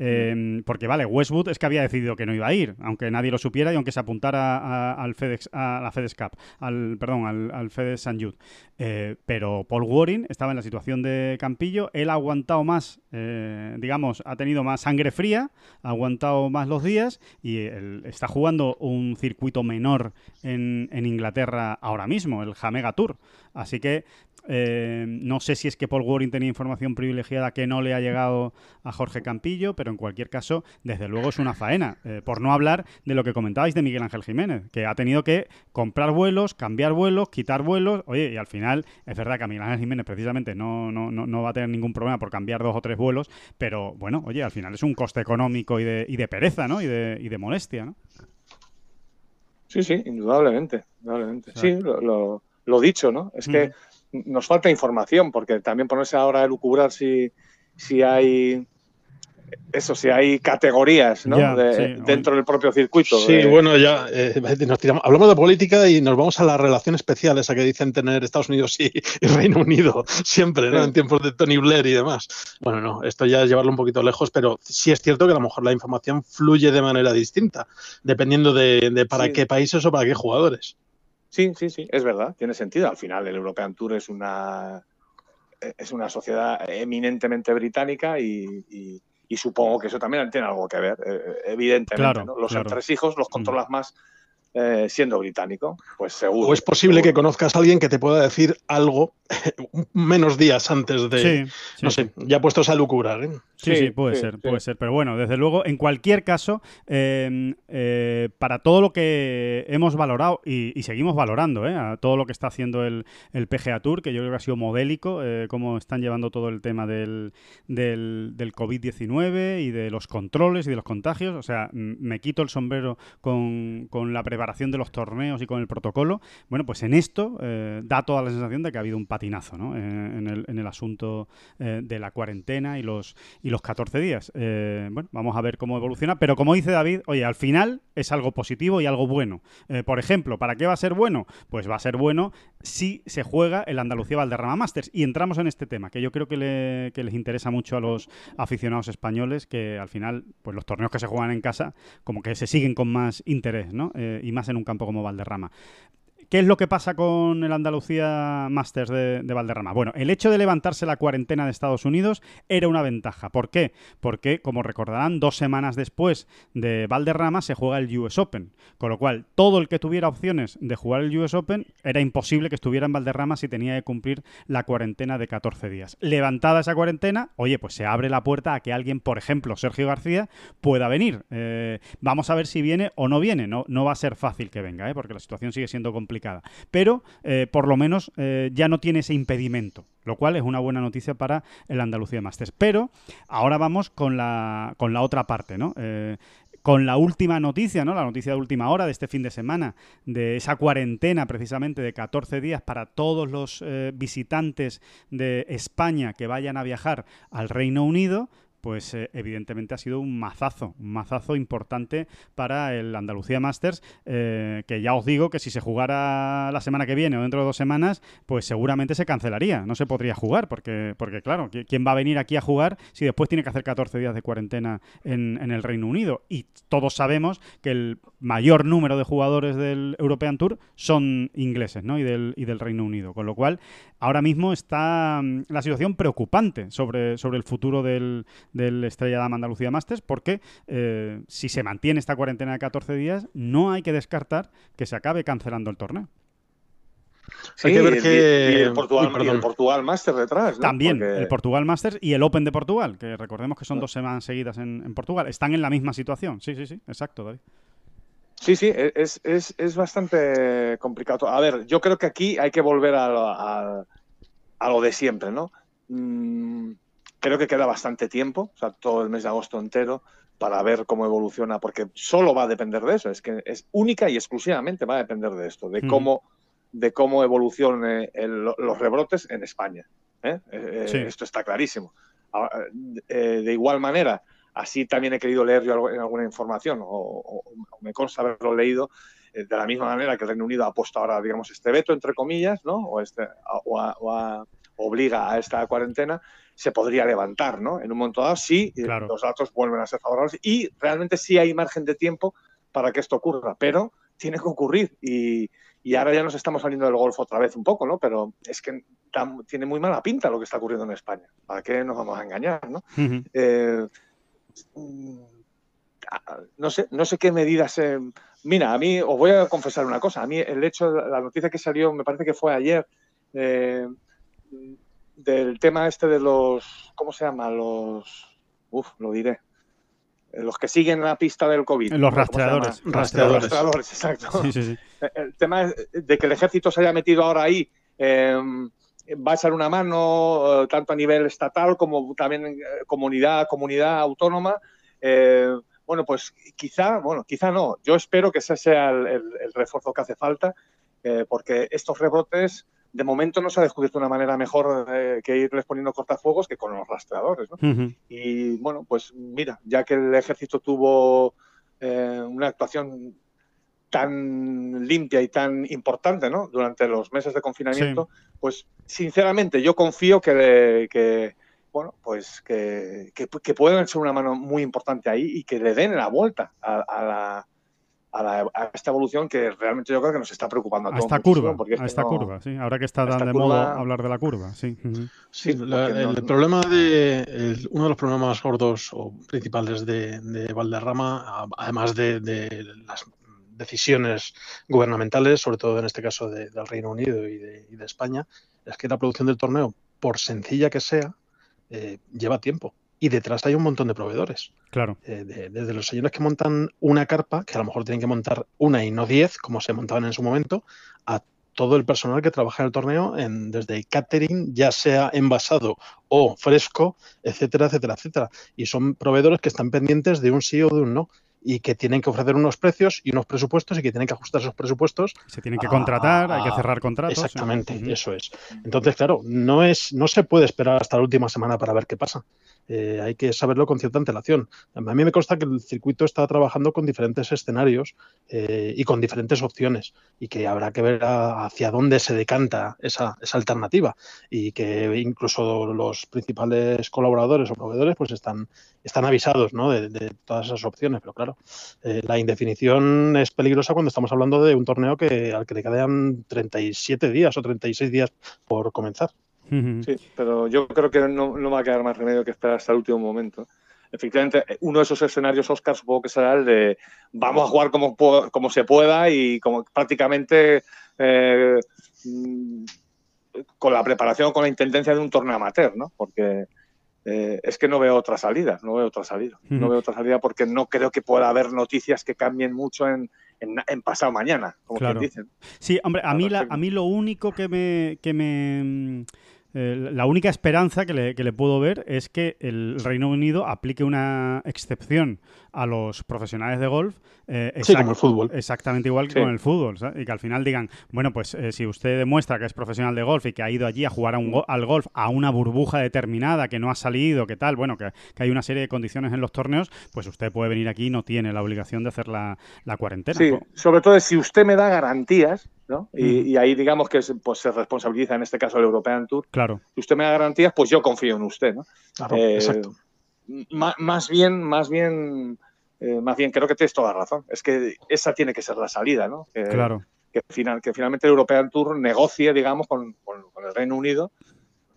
Em, porque vale, Westwood es que había decidido que no iba a ir, aunque nadie lo supiera y aunque se apuntara al FedEx, a la FedEx Cup, al, perdón, al, FedEx St. Eh, pero Paul Waring estaba en la situación de Campillo, él ha aguantado más, eh, digamos, ha tenido más sangre fría, ha aguantado más los días y él está jugando un circuito menor en, en Inglaterra ahora mismo, el Jamega Tour. Así que eh, no sé si es que Paul Waring tenía información privilegiada que no le ha llegado a Jorge Campillo, pero en cualquier caso, desde luego es una faena. Eh, por no hablar de lo que comentabais de Miguel Ángel Jiménez, que ha tenido que comprar vuelos, cambiar vuelos, quitar vuelos. Oye, y al final es verdad que a Miguel Ángel Jiménez precisamente no, no, no, va a tener ningún problema por cambiar dos o tres vuelos, pero bueno, oye, al final es un coste económico y de, y de pereza, ¿no? Y de, y de molestia, ¿no? Sí, sí, indudablemente. indudablemente. Sí, lo, lo, dicho, ¿no? Es que nos falta información, porque también ponerse ahora a lucubrar si, si hay eso, si hay categorías ¿no? dentro del propio circuito. Sí, bueno, ya eh, nos tiramos, hablamos de política y nos vamos a la relación especial, esa que dicen tener Estados Unidos y, Reino Unido, siempre, ¿no? En tiempos de Tony Blair y demás. Bueno, no, esto ya es llevarlo un poquito lejos, pero sí es cierto que a lo mejor la información fluye de manera distinta, dependiendo de, para qué países o para qué jugadores. Sí, sí, sí, es verdad, tiene sentido. Al final el European Tour es una, es una sociedad eminentemente británica y, supongo que eso también tiene algo que ver, eh, evidentemente. Los tres hijos los controlas más eh, siendo británico, pues seguro. O es posible que conozcas a alguien que te pueda decir algo menos días antes de, no sé, ya puestos a lucurar. ¿eh? Sí, sí, puede ser, puede ser. Pero bueno, desde luego, en cualquier caso, em, eh, para todo lo que hemos valorado y, seguimos valorando, a todo lo que está haciendo el, el, PGA Tour, que yo creo que ha sido modélico, cómo están llevando todo el tema del, del, del COVID-19 y de los controles y de los contagios. O sea, me quito el sombrero con, con la preparación de los torneos y con el protocolo, bueno, pues en esto eh, da toda la sensación de que ha habido un patinazo ¿no? Eh, en, el, en, el, asunto eh, de la cuarentena y los, y los 14 días. Eh, bueno, vamos a ver cómo evoluciona, pero como dice David, oye, al final es algo positivo y algo bueno. Eh, por ejemplo, ¿para qué va a ser bueno? Pues va a ser bueno si se juega el Andalucía Valderrama Masters. Y entramos en este tema, que yo creo que, les interesa mucho a los aficionados españoles, que al final, pues los torneos que se juegan en casa, como que se siguen con más interés, ¿no? Eh, y más en un campo como Valderrama. ¿Qué es lo que pasa con el Andalucía Masters de, Valderrama? Bueno, el hecho de levantarse la cuarentena de Estados Unidos era una ventaja. ¿Por qué? Porque, como recordarán, dos semanas después de Valderrama se juega el US Open. Con lo cual, todo el que tuviera opciones de jugar el US Open era imposible que estuviera en Valderrama si tenía que cumplir la cuarentena de 14 días. Levantada esa cuarentena, oye, pues se abre la puerta a que alguien, por ejemplo, Sergio García, pueda venir. Eh, vamos a ver si viene o no viene. No, no va a ser fácil que venga, ¿eh? porque la situación sigue siendo complicada pero eh, por lo menos eh, ya no tiene ese impedimento, lo cual es una buena noticia para el Andalucía Masters. Pero ahora vamos con la, con la otra parte, ¿no? Eh, con la última noticia, ¿no? La noticia de última hora de este fin de semana, de esa cuarentena precisamente de 14 días para todos los visitantes de España que vayan a viajar al Reino Unido, pues eh, evidentemente ha sido un mazazo, un mazazo importante para el Andalucía Masters, eh, que ya os digo que si se jugara la semana que viene o dentro de dos semanas, pues seguramente se cancelaría, no se podría jugar, porque, porque claro, ¿quién va a venir aquí a jugar si después tiene que hacer 14 días de cuarentena en, en el Reino Unido? Y todos sabemos que el mayor número de jugadores del European Tour son ingleses, ¿no? Y del, y del Reino Unido, con lo cual ahora mismo está mm, la situación preocupante sobre, sobre el futuro del del Estrella Dama Andalucía Masters, porque eh, si se mantiene esta cuarentena de 14 días, no hay que descartar que se acabe cancelando el torneo. Sí, hay que ver que... y, el Portugal, Masters detrás. También, el Portugal Masters y el Open de Portugal, que recordemos que son dos semanas seguidas en, Portugal. Están en la misma situación. Sí, sí, sí, exacto, David. Sí, sí, es, es, es, bastante complicado. A ver, yo creo que aquí hay que volver a, a, lo de siempre, ¿no? Mm, creo que queda bastante tiempo, o sea, todo el mes de agosto entero, para ver cómo evoluciona, porque solo va a depender de eso, es que es única y exclusivamente va a depender de esto, de cómo, de cómo evolucionen los rebrotes en España. ¿eh? Eh, eh, esto está clarísimo. de igual manera, así también he querido leer yo en alguna información, o, me consta haberlo leído, de la misma manera que el Reino Unido ha puesto ahora, digamos, este veto, entre comillas, ¿no? o, este, o, obliga a esta cuarentena, se podría levantar, ¿no? En un momento dado, sí, los datos vuelven a ser favorables y realmente sí hay margen de tiempo para que esto ocurra, pero tiene que ocurrir y, ahora ya nos estamos saliendo del golfo otra vez un poco, ¿no? Pero es que tiene muy mala pinta lo que está ocurriendo en España. ¿Para qué nos vamos a engañar, no? Eh, mm, no sé, no sé qué medidas. mira, a mí os voy a confesar una cosa. A mí el hecho, la noticia que salió, me parece que fue ayer. Eh, del tema este de los, ¿cómo se llama? Los, uf, lo diré. Eh, los que siguen la pista del COVID. Los rastreadores. Rastreadores. rastreadores, exacto. Sí, sí, sí. Eh, el tema de que el ejército se haya metido ahora ahí em, va a echar una mano eh, tanto a nivel estatal como también comunidad, comunidad autónoma. bueno, pues quizá, bueno, quizá no. Yo espero que ese sea el refuerzo que hace falta, porque estos rebrotes de momento no se ha descubierto una manera mejor eh, que irles poniendo cortafuegos que con los rastreadores. ¿no? Y bueno, pues mira, ya que el ejército tuvo eh, una actuación tan limpia y tan importante ¿no? durante los meses de confinamiento, pues sinceramente yo confío que, que bueno, pues que, que, pueden echar una mano muy importante ahí y que le den la vuelta a la a, esta evolución que realmente yo creo que nos está preocupando a, todos. esta curva, a esta curva, sí. Ahora que está tan de moda hablar de la curva, sí. Sí, el problema de uno de los problemas más gordos o principales de, Valderrama, además de, las decisiones gubernamentales, sobre todo en este caso del Reino Unido y de, España, es que la producción del torneo, por sencilla que sea, eh, lleva tiempo y detrás hay un montón de proveedores. Claro. Eh, desde los señores que montan una carpa, que a lo mejor tienen que montar una y no diez, como se montaban en su momento, a todo el personal que trabaja en el torneo, en, desde catering, ya sea envasado o fresco, etcétera, etcétera, etcétera. Y son proveedores que están pendientes de un sí o de un no y que tienen que ofrecer unos precios y unos presupuestos y que tienen que ajustar esos presupuestos. Se tienen que contratar, hay que cerrar contratos. Exactamente, eso es. Entonces, claro, no es, no se puede esperar hasta la última semana para ver qué pasa. Eh, hay que saberlo con cierta antelación. A mí me consta que el circuito está trabajando con diferentes escenarios eh, y con diferentes opciones y que habrá que ver hacia dónde se decanta esa, alternativa y que incluso los principales colaboradores o proveedores pues están, están avisados de, todas esas opciones. Pero claro, eh, la indefinición es peligrosa cuando estamos hablando de un torneo que, al que le quedan 37 días o 36 días por comenzar. Sí, pero yo creo que no, no va a quedar más remedio que esperar hasta el último momento efectivamente, uno de esos escenarios, Oscar, supongo que será el de vamos a jugar como, como se pueda y como prácticamente eh, mm, con la preparación, con la intendencia de un torneo amateur, ¿no? Porque eh, es que no veo otra salida, no veo otra salida. No veo otra salida porque no creo que pueda haber noticias que cambien mucho en, en, pasado mañana, como quien dicen. Sí, hombre, a mí, la, a mí lo único que me, que me eh, la única esperanza que le, que le, puedo ver es que el Reino Unido aplique una excepción a los profesionales de golf. Eh, sí, como el fútbol. Exactamente igual que con el fútbol. Y que al final digan, bueno, pues eh, si usted demuestra que es profesional de golf y que ha ido allí a jugar a un al golf a una burbuja determinada, que no ha salido, que tal, bueno, que, hay una serie de condiciones en los torneos, pues usted puede venir aquí y no tiene la obligación de hacer la, cuarentena. Sí, sobre todo si usted me da garantías, ¿no? Y, ahí digamos que pues, se responsabiliza en este caso el European Tour. Claro. Si usted me da garantías, pues yo confío en usted, ¿no? Claro, eh, exacto más bien, más bien, eh, más bien creo que tienes toda la razón. Es que esa tiene que ser la salida, ¿no? Que, claro. Que, final, que finalmente el European Tour negocie, digamos, con, el Reino Unido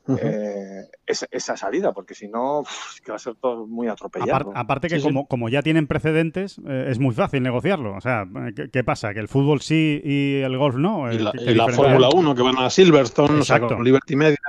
eh, esa, salida, porque si no, que va a ser todo muy atropellado. Aparte, que como, como, ya tienen precedentes, eh, es muy fácil negociarlo. O sea, ¿qué, pasa? ¿Que el fútbol sí y el golf no? Y la, Fórmula 1, que van a Silverstone, o sea, con Liberty Media.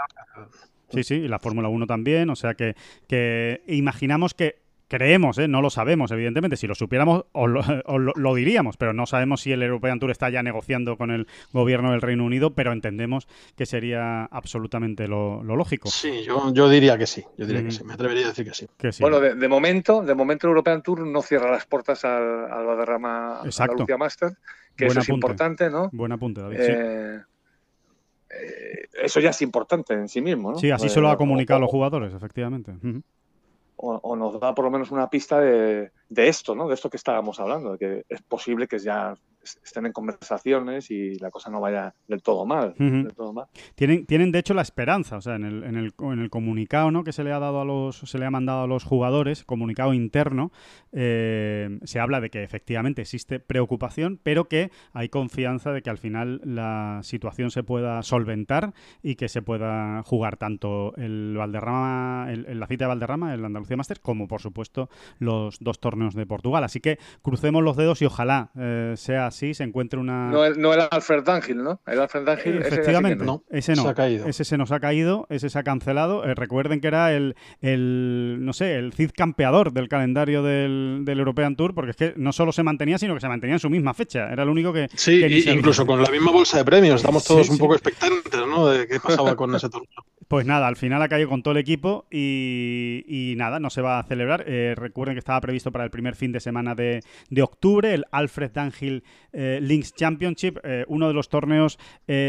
Sí, sí, y la Fórmula 1 también. O sea que, que imaginamos que creemos, ¿eh? no lo sabemos, evidentemente. Si lo supiéramos, os lo, diríamos, pero no sabemos si el European Tour está ya negociando con el gobierno del Reino Unido, pero entendemos que sería absolutamente lo, lógico. Sí, yo, yo, diría que sí, yo diría que sí, me atrevería a decir que sí. Bueno, de, momento, de momento el European Tour no cierra las puertas al, al Valderrama Andalucía Master, que eso es importante, ¿no? Buen apunte, David. Eh, eh, eso ya es importante en sí mismo, ¿no? Sí, así se lo ha comunicado a los jugadores, efectivamente. O, nos da por lo menos una pista de, de, esto, ¿no? De esto que estábamos hablando, de que es posible que ya estén en conversaciones y la cosa no vaya del todo mal. Tienen, tienen de hecho la esperanza, o sea, en el, en el, en el comunicado ¿no? que se le ha dado a los, se le ha mandado a los jugadores, comunicado interno, eh, se habla de que efectivamente existe preocupación, pero que hay confianza de que al final la situación se pueda solventar y que se pueda jugar tanto el Valderrama, el, la cita de Valderrama, el Andalucía Master, como por supuesto los dos torneos de Portugal. Así que crucemos los dedos y ojalá eh, sea sí se encuentre una. No, no era Alfred Dangil, ¿no? El Alfred Dangil. Efectivamente, no. Ese no. Se ha caído. Ese se nos ha caído, ese se ha cancelado. Eh, recuerden que era el, el, no sé, el Cid campeador del calendario del, del, European Tour, porque es que no solo se mantenía, sino que se mantenía en su misma fecha. Era lo único que. Sí, incluso con la misma bolsa de premios. Estamos todos un poco expectantes, ¿no? De qué pasaba con ese torneo. Pues nada, al final ha caído con todo el equipo y, nada, no se va a celebrar. Eh, recuerden que estaba previsto para el primer fin de semana de, de octubre el Alfred Dangil eh, Links Championship, eh, uno de los torneos,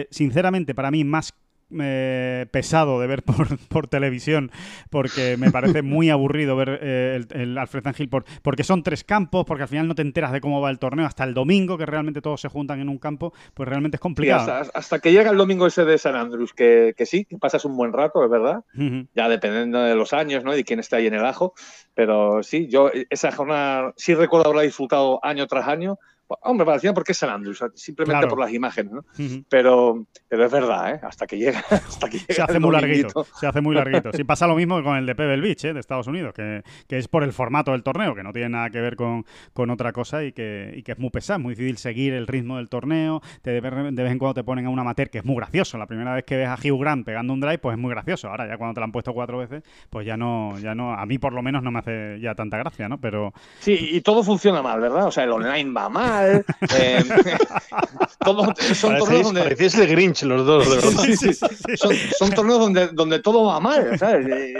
sinceramente, para mí más eh, pesado de ver por, televisión porque me parece muy aburrido ver eh, el, Alfred Angel por, porque son tres campos, porque al final no te enteras de cómo va el torneo hasta el domingo, que realmente todos se juntan en un campo, pues realmente es complicado. hasta, que llega el domingo ese de San Andrés, que, sí, que pasas un buen rato, es verdad, ya dependiendo de los años ¿no? y quién está ahí en el ajo, pero sí, yo esa jornada sí recuerdo haberla disfrutado año tras año, Hombre, parecía porque es San Andrews, simplemente por las imágenes, ¿no? pero, pero es verdad, ¿eh? Hasta que llega. Hasta que se hace muy larguito. Se hace muy larguito. Sí, pasa lo mismo con el de Pebble Beach, ¿eh? de Estados Unidos, que, que, es por el formato del torneo, que no tiene nada que ver con, con otra cosa y que, y que, es muy pesado, muy difícil seguir el ritmo del torneo. Te, de, vez en cuando te ponen a un amateur, que es muy gracioso. La primera vez que ves a Hugh Grant pegando un drive, pues es muy gracioso. Ahora, ya cuando te lo han puesto cuatro veces, pues ya no, ya no, a mí por lo menos no me hace ya tanta gracia, ¿no? Pero. Sí, y todo funciona mal, ¿verdad? O sea, el online va mal. Eh, son torneos donde. el Grinch los dos, son, torneos donde, donde todo va mal, ¿sabes? Eh,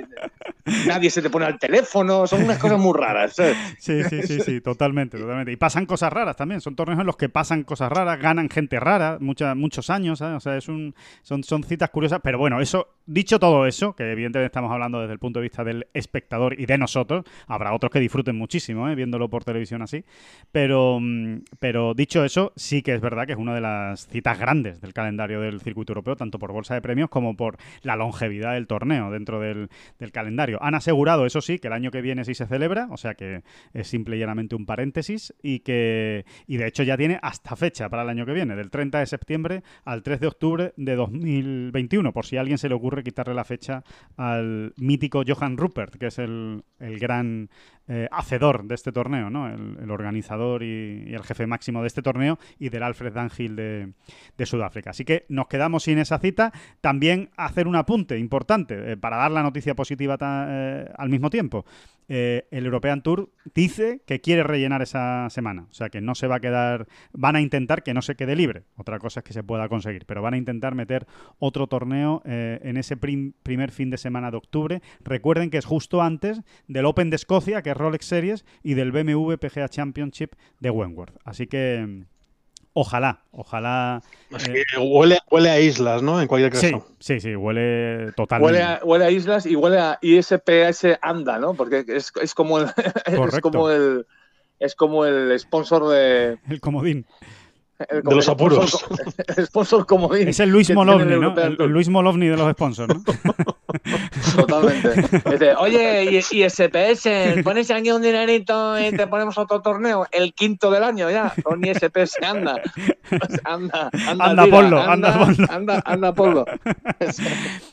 nadie se te pone al teléfono, son unas cosas muy raras. Sí, sí, sí, sí, totalmente, totalmente. Y pasan cosas raras también, son torneos en los que pasan cosas raras, ganan gente rara, muchos años, o sea, es un, son, son citas curiosas, pero bueno, eso, dicho todo eso, que evidentemente estamos hablando desde el punto de vista del espectador y de nosotros, habrá otros que disfruten muchísimo ¿eh? viéndolo por televisión así, pero, mm, pero dicho eso, sí que es verdad que es una de las citas grandes del calendario del circuito europeo, tanto por bolsa de premios como por la longevidad del torneo dentro del, calendario. Han asegurado, eso sí, que el año que viene sí se celebra, o sea que es simple y llanamente un paréntesis y que y de hecho ya tiene hasta fecha para el año que viene, del 30 de septiembre al 3 de octubre de 2021, por si a alguien se le ocurre quitarle la fecha al mítico Johan Rupert, que es el gran eh, hacedor de este torneo, ¿no? el, organizador y, el jefe máximo de este torneo y del Alfred Dangil de, Sudáfrica. Así que nos quedamos sin esa cita. También hacer un apunte importante eh, para dar la noticia positiva eh, al mismo tiempo. El European Tour dice que quiere rellenar esa semana, o sea que no se va a quedar, van a intentar que no se quede libre, otra cosa es que se pueda conseguir, pero van a intentar meter otro torneo en ese primer fin de semana de octubre. Recuerden que es justo antes del Open de Escocia, que Rolex Series y del BMW PGA Championship de Wentworth. Así que ojalá, ojalá. Eh, huele, huele, a islas, ¿no? En cualquier caso. Sí, sí, huele totalmente. Huele a, huele a islas y huele a ISPS ANDA, ¿no? Porque es, es como el, es como el es como el sponsor de. El comodín de los apuros. El sponsor, comodín. Es el Luis Molovni, ¿no? El, Luis Molovni de los sponsors, ¿no? Totalmente. Oye, y, SPS, pones aquí un dinerito y te ponemos otro torneo, el quinto del año ya, con ISPS, anda. Anda, anda, anda, ponlo, anda, anda, anda, anda, ponlo.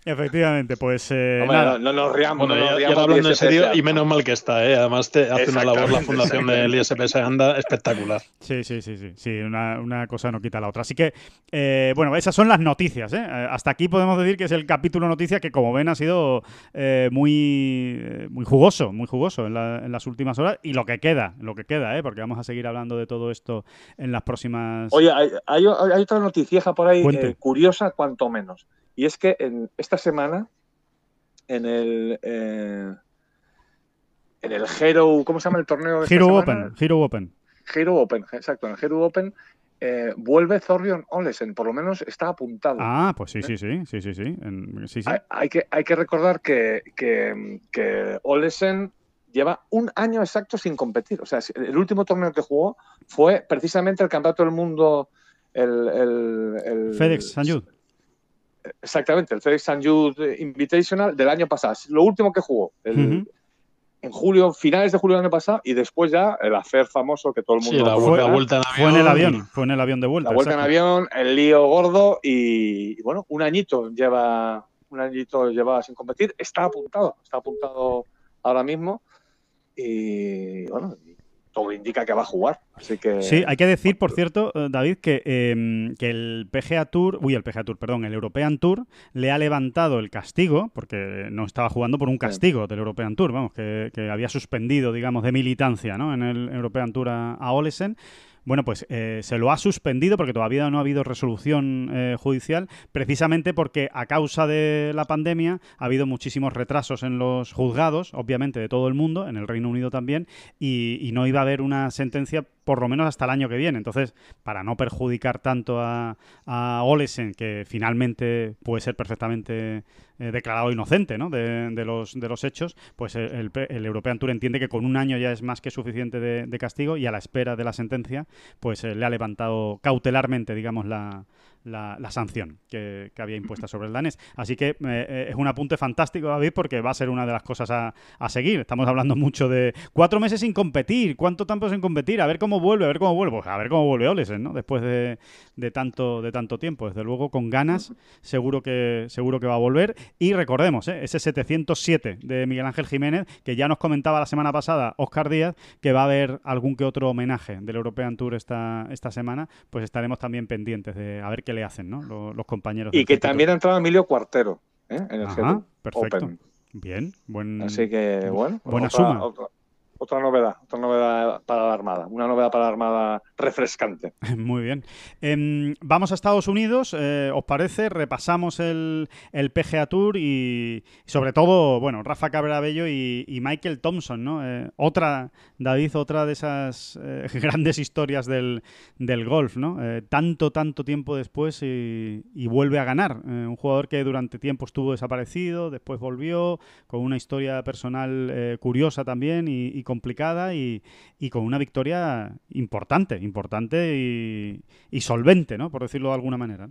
Efectivamente, pues eh, nada. No, nos riamos, no nos riamos. hablando en serio, y menos mal que está, ¿eh? Además te hace una labor la fundación del ISPS Anda espectacular. Sí, sí, sí, sí, sí, una, una cosa no quita la otra. Así que, eh, bueno, esas son las noticias. ¿eh? Hasta aquí podemos decir que es el capítulo noticia que, como ven, ha sido eh, muy, muy jugoso, muy jugoso en, las últimas horas. Y lo que queda, lo que queda, ¿eh? porque vamos a seguir hablando de todo esto en las próximas. Oye, hay, otra noticieja por ahí curiosa, cuanto menos. Y es que en esta semana, en el en el Hero, ¿cómo se llama el torneo? De Hero Open, Hero Open. Hero Open, exacto, en el Hero Open eh, vuelve Thorbion Olesen, por lo menos está apuntado. Ah, pues sí, sí, sí, sí, sí, sí. sí, Hay, que, hay que recordar que, que, Olesen lleva un año exacto sin competir. O sea, el último torneo que jugó fue precisamente el Campeonato del Mundo, el... el, FedEx San Jude. Exactamente, el FedEx San Jude Invitational del año pasado. Lo último que jugó. El, en julio, finales de julio del año pasado, y después ya el hacer famoso que todo el mundo. Sí, la, vuelta en avión. Fue en el avión, fue en el avión de vuelta. La vuelta en avión, el lío gordo, y, bueno, un añito lleva, un añito lleva sin competir. Está apuntado, está apuntado ahora mismo. Y bueno, todo indica que va a jugar. Así que. Sí, hay que decir, por cierto, eh, David, que, em, que, el PGA Tour, uy, el PGA Tour, perdón, el European Tour le ha levantado el castigo, porque no estaba jugando por un castigo del European Tour, vamos, que, había suspendido, digamos, de militancia, ¿no? En el European Tour a, a Olesen bueno, pues eh, se lo ha suspendido porque todavía no ha habido resolución eh, judicial, precisamente porque a causa de la pandemia ha habido muchísimos retrasos en los juzgados, obviamente de todo el mundo, en el Reino Unido también, y, no iba a haber una sentencia por lo menos hasta el año que viene. Entonces, para no perjudicar tanto a, a Olesen, que finalmente puede ser perfectamente eh, declarado inocente ¿no? de, los, de los hechos, pues el, el, European Tour entiende que con un año ya es más que suficiente de, castigo y a la espera de la sentencia, pues eh, le ha levantado cautelarmente, digamos, la, la, sanción que, había impuesta sobre el danés. Así que eh, es un apunte fantástico, David, porque va a ser una de las cosas a, seguir. Estamos hablando mucho de cuatro meses sin competir, cuánto tiempo sin competir, a ver cómo vuelve, a ver cómo vuelve, pues a ver cómo vuelve Olesen, ¿no? Después de, de, tanto, de tanto tiempo. Desde luego, con ganas, seguro que, seguro que va a volver. Y recordemos, ¿eh? ese 707 de Miguel Ángel Jiménez, que ya nos comentaba la semana pasada Oscar Díaz, que va a haber algún que otro homenaje del European Tour esta, esta semana, pues estaremos también pendientes de a ver qué le hacen ¿no? los, compañeros. Y que también ha entrado Emilio Cuartero ¿eh? en el Ajá, perfecto. Bien, buen, Así que, bueno. Buena suma. otra novedad, otra novedad para la Armada, una novedad para la Armada refrescante. Muy bien. Em, vamos a Estados Unidos, eh, ¿os parece? Repasamos el, el, PGA Tour y sobre todo, bueno, Rafa Cabrabello y, y Michael Thompson, ¿no? Eh, otra, David, otra de esas eh, grandes historias del, del golf, ¿no? tanto, tanto tiempo después y, y vuelve a ganar. un jugador que durante tiempo estuvo desaparecido, después volvió, con una historia personal curiosa también y, y complicada y, con una victoria importante, importante y, solvente, ¿no? Por decirlo de alguna manera.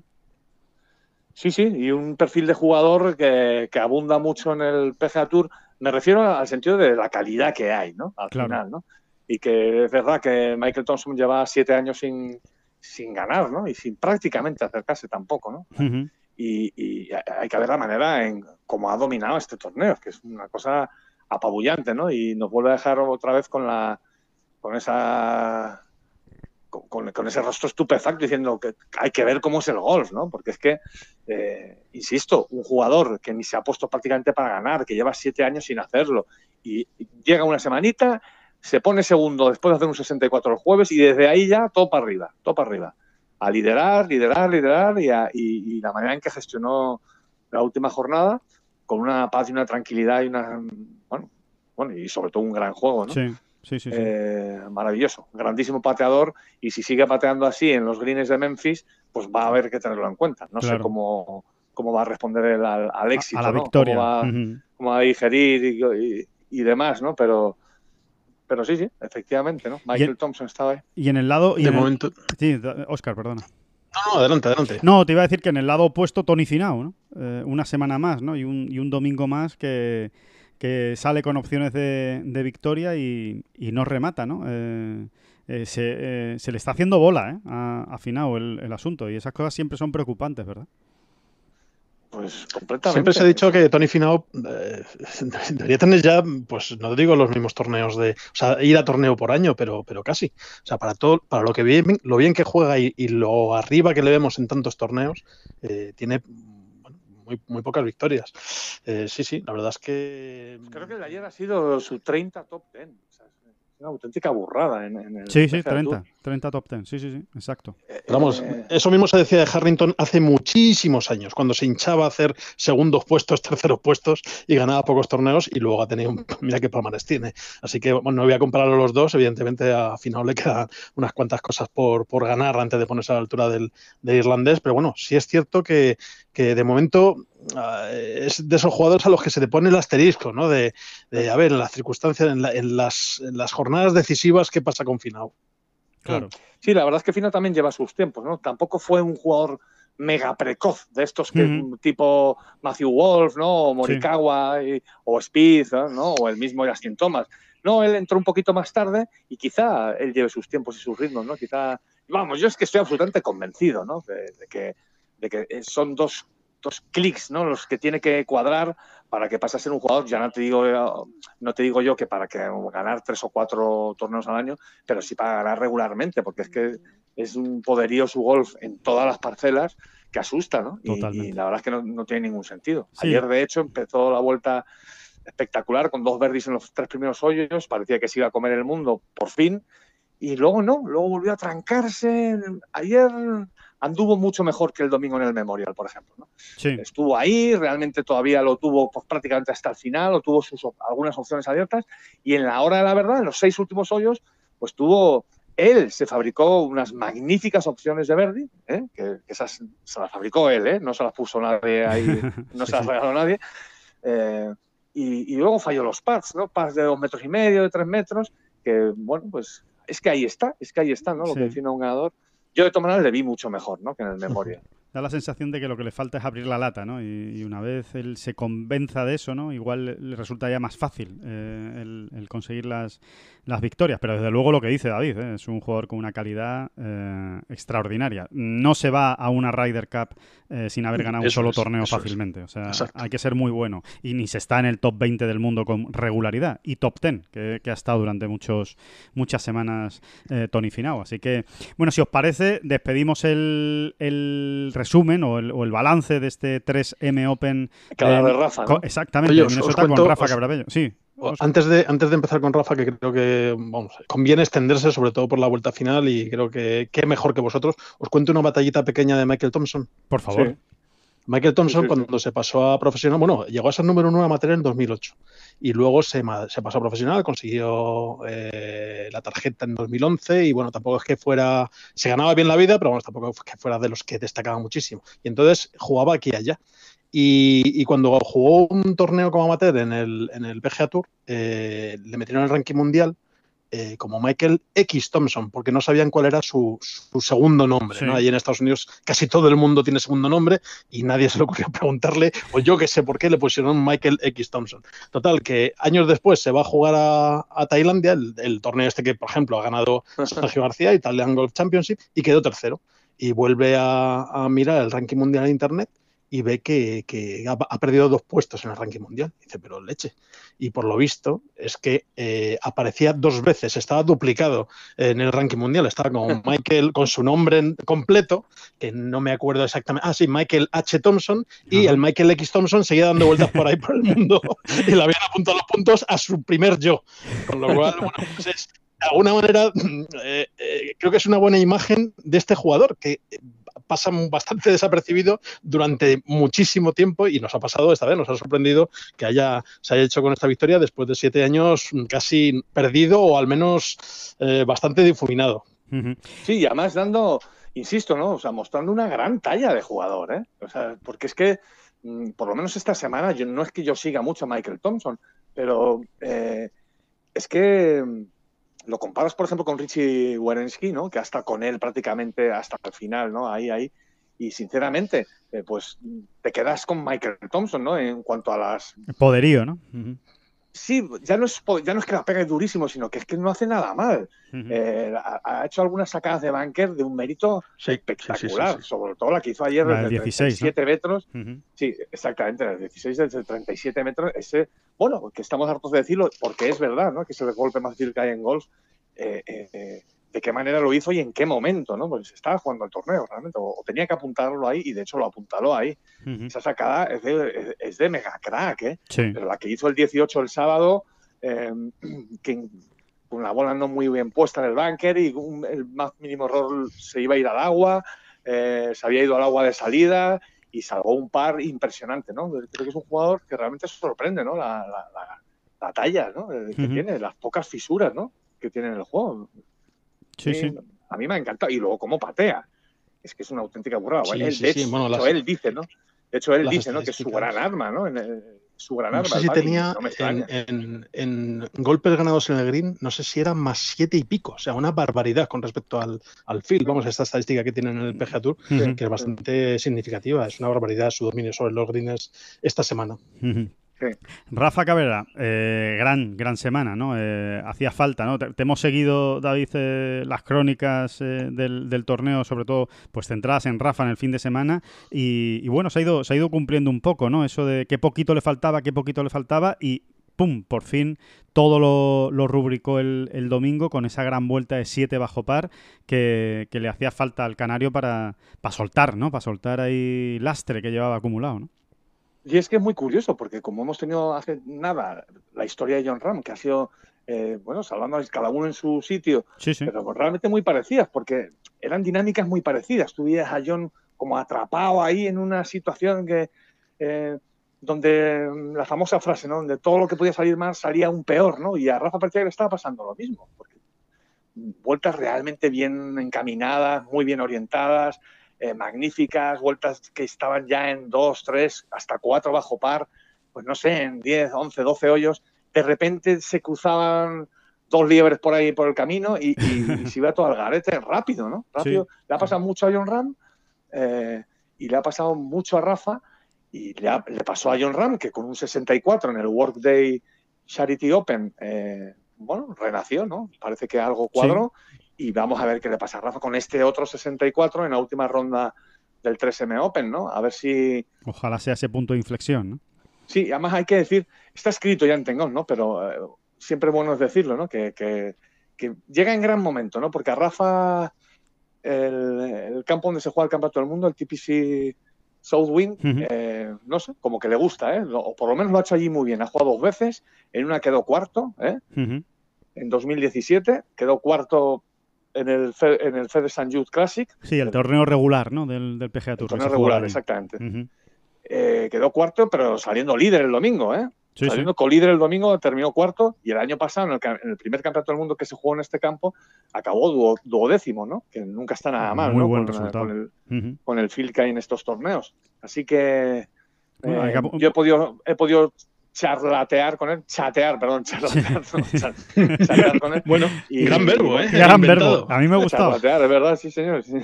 Sí, sí, y un perfil de jugador que, abunda mucho en el PGA Tour. Me refiero al sentido de la calidad que hay, ¿no? Al final, ¿no? Y que es verdad que Michael Thompson lleva siete años sin, sin ganar, ¿no? Y sin prácticamente acercarse tampoco, ¿no? y, y, hay que ver la manera en cómo ha dominado este torneo, que es una cosa apabullante, ¿no? Y nos vuelve a dejar otra vez con la con esa con, ese rostro estupefacto diciendo que hay que ver cómo es el golf, ¿no? Porque es que, eh, insisto, un jugador que ni se ha puesto prácticamente para ganar, que lleva siete años sin hacerlo, y llega una semanita, se pone segundo después de hacer un 64 el jueves y desde ahí ya todo para arriba, todo para arriba. A liderar, liderar, liderar y la manera en que gestionó la última jornada, con una paz y una tranquilidad y una bueno, bueno y sobre todo un gran juego, ¿no? Sí. Sí, sí, eh, maravilloso, grandísimo pateador y si sigue pateando así en los greens de Memphis, pues va a haber que tenerlo en cuenta. No sé cómo, cómo va a responder él al, éxito, a la victoria. Cómo va, a digerir y, demás, ¿no? Pero, pero sí, sí, efectivamente, ¿no? Michael Thompson estaba ahí. Y en el lado... de momento... Sí, Oscar, perdona. No, no, adelante, adelante. No, te iba a decir que en el lado opuesto Tony Finao, ¿no? Eh, una semana más, ¿no? Y un, y un domingo más que, que sale con opciones de, de victoria y, y, no remata, ¿no? Eh, eh, se, se, le está haciendo bola, ¿eh? A, a Finao el, el asunto y esas cosas siempre son preocupantes, ¿verdad? Pues completamente. Siempre se ha dicho que Tony Finao eh, debería tener ya, pues no digo los mismos torneos de, o sea, ir a torneo por año, pero, pero casi. O sea, para todo, para lo que bien, lo bien que juega y, y lo arriba que le vemos en tantos torneos, eh, tiene muy, muy, pocas victorias. Eh, sí, sí, la verdad es que. Pues creo que el de ayer ha sido su 30 top 10 una auténtica burrada en, el. Sí, sí, 30, 30 top 10, sí, sí, sí, exacto. vamos, eh, eso mismo se decía de Harrington hace muchísimos años, cuando se hinchaba a hacer segundos puestos, terceros puestos y ganaba pocos torneos y luego ha tenido, un, mira qué palmares tiene. Así que, bueno, no voy a compararlo los dos, evidentemente a final le quedan unas cuantas cosas por, por ganar antes de ponerse a la altura del, del irlandés, pero bueno, sí es cierto que, que de momento uh, es de esos jugadores a los que se le pone el asterisco, ¿no? De, de a ver, en las circunstancias, en, la, en, las, en, las, jornadas decisivas, ¿qué pasa con Finau? Claro. Sí, la verdad es que Finau también lleva sus tiempos, ¿no? Tampoco fue un jugador mega precoz de estos que tipo Matthew Wolf, ¿no? O Morikawa sí. y, o Speed, ¿no? O el mismo Justin Thomas. No, él entró un poquito más tarde y quizá él lleve sus tiempos y sus ritmos, ¿no? Quizá, vamos, yo es que estoy absolutamente convencido, ¿no? De, de que de que son dos, dos clics ¿no? los que tiene que cuadrar para que pase a ser un jugador, ya no te digo, no te digo yo que para que ganar tres o cuatro torneos al año, pero sí para ganar regularmente, porque es que es un poderío su golf en todas las parcelas que asusta, ¿no? Y, y, la verdad es que no, no tiene ningún sentido. Sí. Ayer, de hecho, empezó la vuelta espectacular con dos verdis en los tres primeros hoyos, parecía que se iba a comer el mundo por fin, y luego no, luego volvió a trancarse. Ayer anduvo mucho mejor que el domingo en el Memorial, por ejemplo. ¿no? Sí. Estuvo ahí, realmente todavía lo tuvo pues, prácticamente hasta el final, o tuvo sus, algunas opciones abiertas, y en la hora de la verdad, en los seis últimos hoyos, pues tuvo, él se fabricó unas magníficas opciones de Verdi, ¿eh? que, esas se las fabricó él, ¿eh? no se las puso nadie ahí, no se las regaló nadie, eh, y, y, luego falló los pads, ¿no? Pads de dos metros y medio, de tres metros, que bueno, pues es que ahí está, es que ahí está, ¿no? Lo sí. que define a un ganador yo de todas maneras le vi mucho mejor ¿no? que en el Memorial. Da la sensación de que lo que le falta es abrir la lata, ¿no? Y, y una vez él se convenza de eso, ¿no? Igual le resulta ya más fácil eh, el, el, conseguir las, las victorias. Pero desde luego lo que dice David, ¿eh? es un jugador con una calidad eh, extraordinaria. No se va a una Ryder Cup sin haber ganado eso un solo es, torneo fácilmente. O sea, Exacto. hay que ser muy bueno. Y ni se está en el top 20 del mundo con regularidad. Y top 10, que, que ha estado durante muchos, muchas semanas Tony Finao. Así que, bueno, si os parece, despedimos el, el resumen o el, o el, balance de este 3M Open. Cada de Rafa. ¿no? Exactamente, Oye, os, Minnesota os cuento, con Rafa os, Cabrabello. Sí. Antes de, antes de empezar con Rafa, que creo que vamos, conviene extenderse, sobre todo por la vuelta final, y creo que qué mejor que vosotros, os cuento una batallita pequeña de Michael Thompson. Por favor. Michael Thompson, cuando se pasó a profesional, bueno, llegó a ser número uno amateur en 2008 y luego se, se pasó a profesional, consiguió eh, la tarjeta en 2011 y bueno, tampoco es que fuera, se ganaba bien la vida, pero bueno, tampoco es que fuera de los que destacaba muchísimo. Y entonces jugaba aquí y allá. Y, cuando jugó un torneo como amateur en el, en el PGA Tour, eh, le metieron el ranking mundial eh, como Michael X Thompson, porque no sabían cuál era su, segundo nombre. ¿no? Allí en Estados Unidos casi todo el mundo tiene segundo nombre y nadie se le ocurrió preguntarle, o yo que sé por qué le pusieron Michael X Thompson. Total, que años después se va a jugar a, Tailandia, el, torneo este que, por ejemplo, ha ganado Sergio García, Italian Golf Championship, y quedó tercero. Y vuelve a, a mirar el ranking mundial de Internet y ve que, ha, perdido dos puestos en el ranking mundial. Dice, pero leche. Y por lo visto es que eh, aparecía dos veces, estaba duplicado en el ranking mundial. Estaba con Michael, con su nombre completo, que no me acuerdo exactamente. Ah, sí, Michael H. Thompson. Y el Michael X. Thompson seguía dando vueltas por ahí por el mundo y le habían apuntado los puntos a su primer yo. Con lo cual, bueno, pues es, de alguna manera, eh, eh, creo que es una buena imagen de este jugador que pasa bastante desapercibido durante muchísimo tiempo y nos ha pasado esta vez, nos ha sorprendido que haya, se haya hecho con esta victoria después de siete años casi perdido o al menos eh, bastante difuminado. Sí, y además dando, insisto, ¿no? O sea, mostrando una gran talla de jugador, ¿eh? O sea, porque es que, mm, por lo menos esta semana, yo, no es que yo siga mucho a Michael Thompson, pero eh, es que lo comparas, por ejemplo, con Richie Werensky, ¿no? Que hasta con él prácticamente hasta el final, ¿no? Ahí, ahí. Y sinceramente, eh, pues te quedas con Michael Thompson, ¿no? En cuanto a las... poderío, ¿no? Sí, ya no, es, ya no es que la pegue durísimo, sino que es que no hace nada mal. Eh, ha, hecho algunas sacadas de banker de un mérito espectacular, sobre todo la que hizo ayer de 17 metros. Sí, exactamente, el 16 desde 37 metros. Ese, bueno, que estamos hartos de decirlo, porque es verdad, ¿no? Que es el golpe más difícil que hay en golf. Eh, eh, de qué manera lo hizo y en qué momento, ¿no? Pues estaba jugando el torneo realmente, o, tenía que apuntarlo ahí y de hecho lo apuntaló ahí. Esa sacada es de, es de, mega crack, ¿eh? Pero la que hizo el 18 el sábado, eh, que con la bola no muy bien puesta en el bunker y el más mínimo error se iba a ir al agua, eh, se había ido al agua de salida y salvó un par impresionante, ¿no? Creo que es un jugador que realmente sorprende, ¿no? La, la, talla, ¿no? Que tiene, las pocas fisuras, ¿no? Que tiene en el juego. Sí, sí. A mí me ha encantado. Y luego cómo patea. Es que es una auténtica burrada. él, de hecho, él dice, ¿no? De hecho, él dice, ¿no? Que es su gran arma, ¿no? su gran arma. No sé si tenía en, golpes ganados en el green, no sé si eran más siete y pico, o sea, una barbaridad con respecto al, al field. Vamos, esta estadística que tienen en el PGA Tour, que es bastante significativa. Es una barbaridad su dominio sobre los greens esta semana. Rafa Cabrera, eh, gran, gran semana, ¿no? Eh, hacía falta, ¿no? Te, hemos seguido, David, eh, las crónicas del, torneo, sobre todo, pues centradas en Rafa en el fin de semana, y, bueno, se ha, ido, se ha ido cumpliendo un poco, ¿no? Eso de qué poquito le faltaba, qué poquito le faltaba, y ¡pum! Por fin todo lo, rubricó el, domingo con esa gran vuelta de 7 bajo par que, que, le hacía falta al Canario para, para soltar, ¿no? Para soltar ahí lastre que llevaba acumulado, ¿no? Y es que es muy curioso, porque como hemos tenido hace nada la historia de John Ram, que ha sido, eh, bueno, salvando cada uno en su sitio, pero realmente muy parecidas, porque eran dinámicas muy parecidas. Tú veías a John como atrapado ahí en una situación que eh, donde la famosa frase, ¿no? Donde todo lo que podía salir mal salía un peor, ¿no? Y a Rafa que le estaba pasando lo mismo, porque vueltas realmente bien encaminadas, muy bien orientadas, eh, magníficas, vueltas que estaban ya en 2, 3, hasta 4 bajo par, pues no sé, en 10, 11, 12 hoyos, de repente se cruzaban dos liebres por ahí por el camino y, se iba todo al garete rápido, ¿no? Rápido. Le ha pasado mucho a John Ram eh, y le ha pasado mucho a Rafa y le, pasó a John Ram que con un 64 en el Workday Charity Open, eh, bueno, renació, ¿no? Parece que algo cuadró y vamos a ver qué le pasa a Rafa con este otro 64 en la última ronda del 3M Open, ¿no? A ver si... Ojalá sea ese punto de inflexión, ¿no? Sí, además hay que decir, está escrito ya en Tengón, ¿no? Pero eh, siempre bueno es decirlo, ¿no? Que, que, llega en gran momento, ¿no? Porque a Rafa, el, campo donde se juega el campeonato del mundo, el TPC Southwind, eh, no sé, como que le gusta, ¿eh? o por lo menos lo ha hecho allí muy bien. Ha jugado dos veces, en una quedó cuarto, ¿eh? en 2017, quedó cuarto en el, en el Fed St. Jude Classic. Sí, el torneo regular, ¿no? Del, del PGA Tour. El torneo regular, exactamente. Eh, quedó cuarto, pero saliendo líder el domingo, ¿eh? Saliendo co-líder el domingo, terminó cuarto y el año pasado, en el, primer campeonato del mundo que se jugó en este campo, acabó duodécimo, ¿no? Que nunca está nada mal, Muy ¿no? Buen con, resultado. con el, con el feel que hay en estos torneos. Así que eh, yo he podido, he podido charlatear con él, chatear, perdón, charlatear, no, chatear con él. Bueno, y, gran verbo, ¿eh? Gran verbo, a mí me ha gustado. Charlatear, es verdad, sí señor. Sí.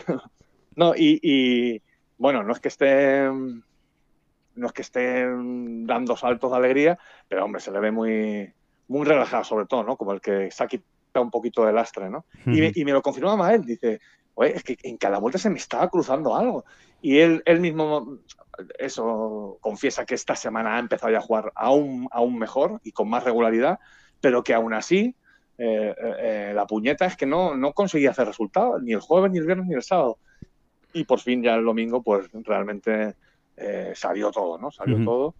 No, y, y, bueno, no es que esté no es que esté dando saltos de alegría, pero hombre, se le ve muy, muy relajado sobre todo, ¿no? Como el que se ha quitado un poquito de lastre, ¿no? Y, y, me lo confirmaba él, dice, oye, es que en cada vuelta se me estaba cruzando algo. Y él, él mismo, eso, confiesa que esta semana ha empezado ya a jugar aún, aún mejor y con más regularidad, pero que aún así eh, eh, la puñeta es que no, no conseguía hacer resultados, ni el jueves, ni el viernes, ni el sábado. Y por fin ya el domingo, pues realmente eh, salió todo, ¿no? Salió uh -huh. todo.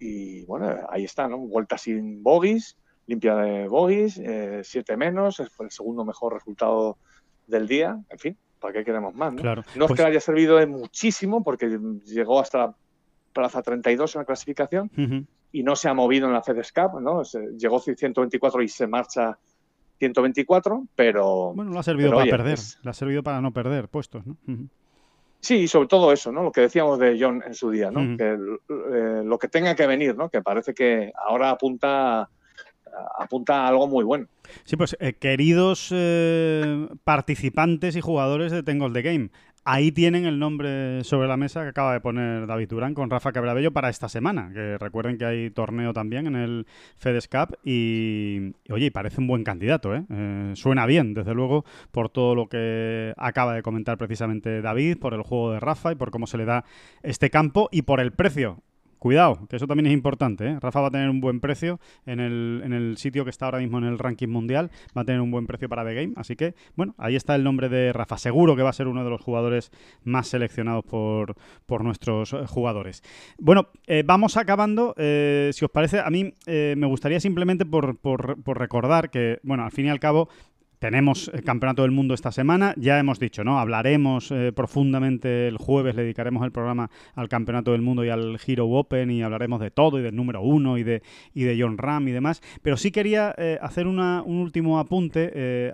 Y bueno, ahí está, ¿no? Vuelta sin bogies, limpia de bogies, siete menos, fue el segundo mejor resultado del día. En fin, ¿para qué queremos más? No, claro. no pues... es que le haya servido de muchísimo, porque llegó hasta la plaza 32 en la clasificación uh -huh. y no se ha movido en la FedEx Cup, ¿no? Se, llegó 124 y se marcha 124, pero. Bueno, lo ha servido para oye, perder, es... le ha servido para no perder puestos, ¿no? Uh -huh. Sí, sobre todo eso, ¿no? Lo que decíamos de John en su día, ¿no? Uh -huh. Que eh, lo que tenga que venir, ¿no? Que parece que ahora apunta apunta a algo muy bueno. Sí, pues eh, queridos eh, participantes y jugadores de Tengo the Game, ahí tienen el nombre sobre la mesa que acaba de poner David Durán con Rafa Cabrabello para esta semana. Que recuerden que hay torneo también en el FedEx Cup y, y oye, parece un buen candidato, ¿eh? ¿eh? Suena bien, desde luego, por todo lo que acaba de comentar precisamente David, por el juego de Rafa y por cómo se le da este campo y por el precio. Cuidado, que eso también es importante. ¿eh? Rafa va a tener un buen precio en el, en el sitio que está ahora mismo en el ranking mundial. Va a tener un buen precio para The Game. Así que, bueno, ahí está el nombre de Rafa. Seguro que va a ser uno de los jugadores más seleccionados por, por nuestros jugadores. Bueno, eh, vamos acabando. Eh, si os parece, a mí eh, me gustaría simplemente por recordar que, bueno, al fin y al cabo, tenemos el Campeonato del Mundo esta semana, ya hemos dicho, ¿no? Hablaremos eh, profundamente el jueves, le dedicaremos el programa al Campeonato del Mundo y al Hero Open y hablaremos de todo y del número uno y de, y de John Ram y demás. Pero sí quería eh, hacer una, un último apunte eh,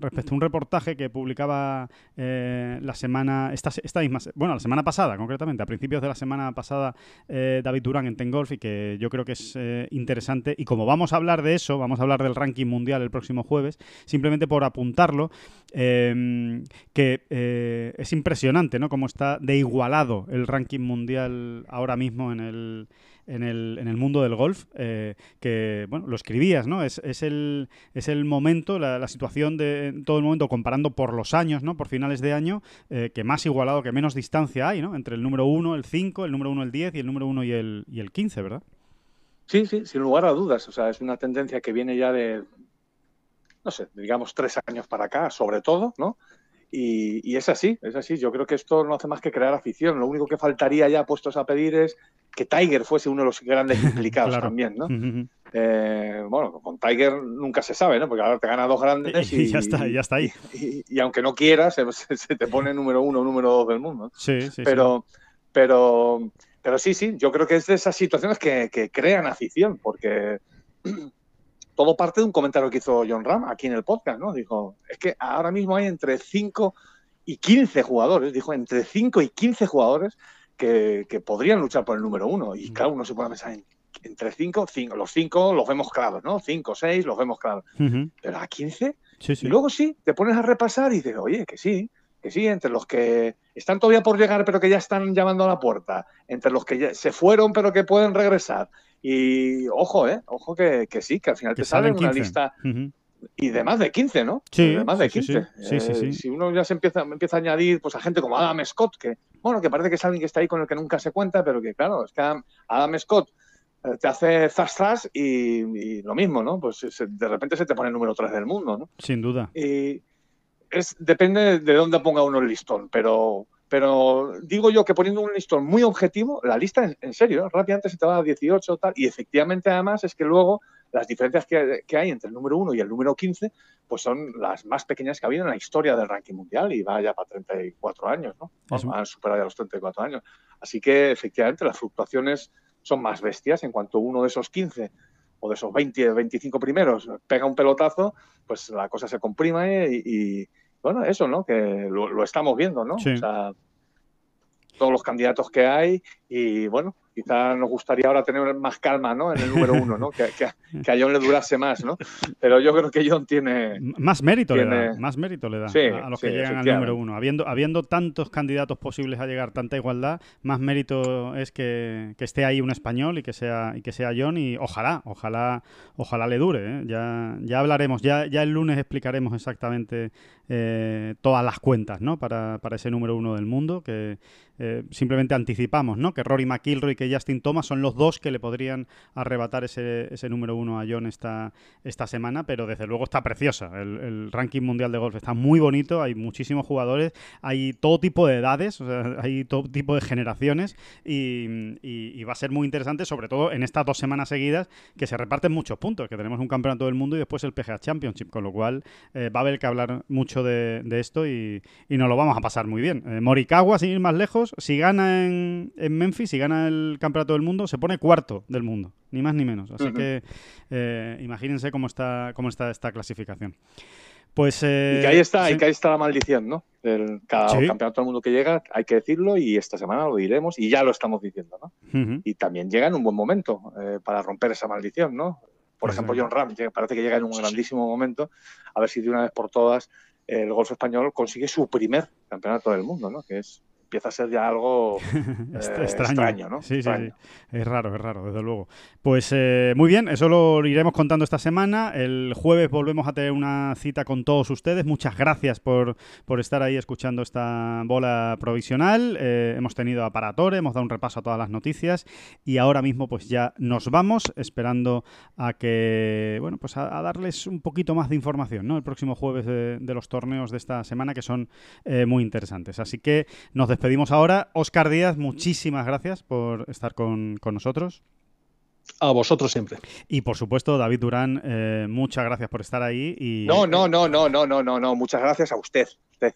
respecto a un reportaje que publicaba eh, la semana, esta, esta misma, bueno, la semana pasada concretamente, a principios de la semana pasada, eh, David Durán en Tengolf y que yo creo que es eh, interesante. Y como vamos a hablar de eso, vamos a hablar del ranking mundial el próximo jueves, simplemente por apuntarlo, eh, que eh, es impresionante, ¿no? Cómo está de igualado el ranking mundial ahora mismo en el, en el, en el mundo del golf, eh, que, bueno, lo escribías, ¿no? Es, es, el, es el momento, la, situación de en todo el momento, comparando por los años, ¿no? Por finales de año, que más igualado, que menos distancia hay, ¿no? Entre el número 1, el 5, el número 1, el 10 y el número 1 y el, y el 15, ¿verdad? Sí, sí, sin lugar a dudas. O sea, es una tendencia que viene ya de, no sé, digamos tres años para acá, sobre todo, ¿no? Y, y, es así, es así. Yo creo que esto no hace más que crear afición. Lo único que faltaría ya puestos a pedir es que Tiger fuese uno de los grandes implicados claro. también, ¿no? Uh -huh. eh, bueno, con Tiger nunca se sabe, ¿no? Porque ahora te gana dos grandes y, y ya está, ya está ahí. Y, y aunque no quieras, se, se, te pone número uno, número dos del mundo. Sí, sí. Pero, sí. pero, pero sí, sí. Yo creo que es de esas situaciones que, que crean afición, porque todo parte de un comentario que hizo John Ram aquí en el podcast, ¿no? Dijo, es que ahora mismo hay entre 5 y 15 jugadores, dijo, entre 5 y 15 jugadores que, que, podrían luchar por el número uno. Y claro, uno se puede pensar en, entre 5, los 5 los vemos claros, ¿no? 5, 6 los vemos claros. Uh -huh. Pero a 15, sí, sí. y luego sí, te pones a repasar y dices, oye, que sí, que sí, entre los que están todavía por llegar pero que ya están llamando a la puerta, entre los que ya se fueron pero que pueden regresar. Y ojo, eh, ojo que, que sí, que al final que te sale una 15. lista uh -huh. y de más de 15, ¿no? Sí, de más de 15. Sí, sí, sí, eh, si uno ya se empieza, empieza a añadir pues a gente como Adam Scott, que bueno, que parece que es alguien que está ahí con el que nunca se cuenta, pero que claro, es que Adam Scott eh, te hace zas zas y, y, lo mismo, ¿no? Pues se, de repente se te pone el número 3 del mundo, ¿no? Sin duda. Y es, depende de dónde ponga uno el listón, pero pero digo yo que poniendo un listón muy objetivo, la lista en, serio, rápidamente se te va a 18 tal, y efectivamente además es que luego las diferencias que, hay entre el número 1 y el número 15 pues son las más pequeñas que ha habido en la historia del ranking mundial y va ya para 34 años, ¿no? Han superado ya los 34 años. Así que efectivamente las fluctuaciones son más bestias en cuanto uno de esos 15 o de esos 20, 25 primeros pega un pelotazo, pues la cosa se comprime y, bueno, eso, ¿no? Que lo, estamos viendo, ¿no? O sea, todos los candidatos que hay y bueno, quizá nos gustaría ahora tener más calma ¿no? en el número uno, ¿no? que, que, a John le durase más, ¿no? pero yo creo que John tiene... Más mérito le da, más mérito le da a los que llegan al número uno. Habiendo, habiendo tantos candidatos posibles a llegar, tanta igualdad, más mérito es que, esté ahí un español y que sea, y que sea John y ojalá, ojalá, ojalá le dure. ¿eh? Ya, ya hablaremos, ya, ya el lunes explicaremos exactamente eh, todas las cuentas ¿no? para, para ese número uno del mundo, que eh, simplemente anticipamos ¿no? que Rory McIlroy y que Justin Thomas son los dos que le podrían arrebatar ese, ese número uno a John esta, esta semana, pero desde luego está preciosa. El, ranking mundial de golf está muy bonito, hay muchísimos jugadores, hay todo tipo de edades, hay todo tipo de generaciones y, va a ser muy interesante, sobre todo en estas dos semanas seguidas, que se reparten muchos puntos, que tenemos un campeonato del mundo y después el PGA Championship, con lo cual eh, va a haber que hablar mucho de, esto y, nos lo vamos a pasar muy bien. Eh, Morikawa, sin ir más lejos, si gana en, Memphis, si gana el campeonato del mundo, se pone cuarto del mundo, ni más ni menos. Así que eh, imagínense cómo está, cómo está esta clasificación. Pues, eh, y que ahí está, y que ahí está la maldición, ¿no? El, cada campeonato del mundo que llega, hay que decirlo, y esta semana lo diremos, y ya lo estamos diciendo, ¿no? Y también llega en un buen momento eh, para romper esa maldición, ¿no? Por ejemplo, John Ram parece que llega en un grandísimo momento, a ver si de una vez por todas el golf español consigue su primer campeonato del mundo, ¿no? Que es empieza a ser ya algo eh, extraño. ¿no? Sí, sí, sí, Es raro, es raro, desde luego. Pues eh, muy bien, eso lo iremos contando esta semana. El jueves volvemos a tener una cita con todos ustedes. Muchas gracias por, por estar ahí escuchando esta bola provisional. Eh, hemos tenido a Paratore, hemos dado un repaso a todas las noticias y ahora mismo pues ya nos vamos esperando a que, bueno, pues a, darles un poquito más de información, ¿no? El próximo jueves de, de los torneos de esta semana que son muy interesantes. Así que nos despedimos despedimos ahora. Oscar Díaz, muchísimas gracias por estar con, nosotros. A vosotros siempre. Y por supuesto, David Durán, eh, muchas gracias por estar ahí. Y... No, no, no, no, no, no, no, no. Muchas gracias a usted. usted.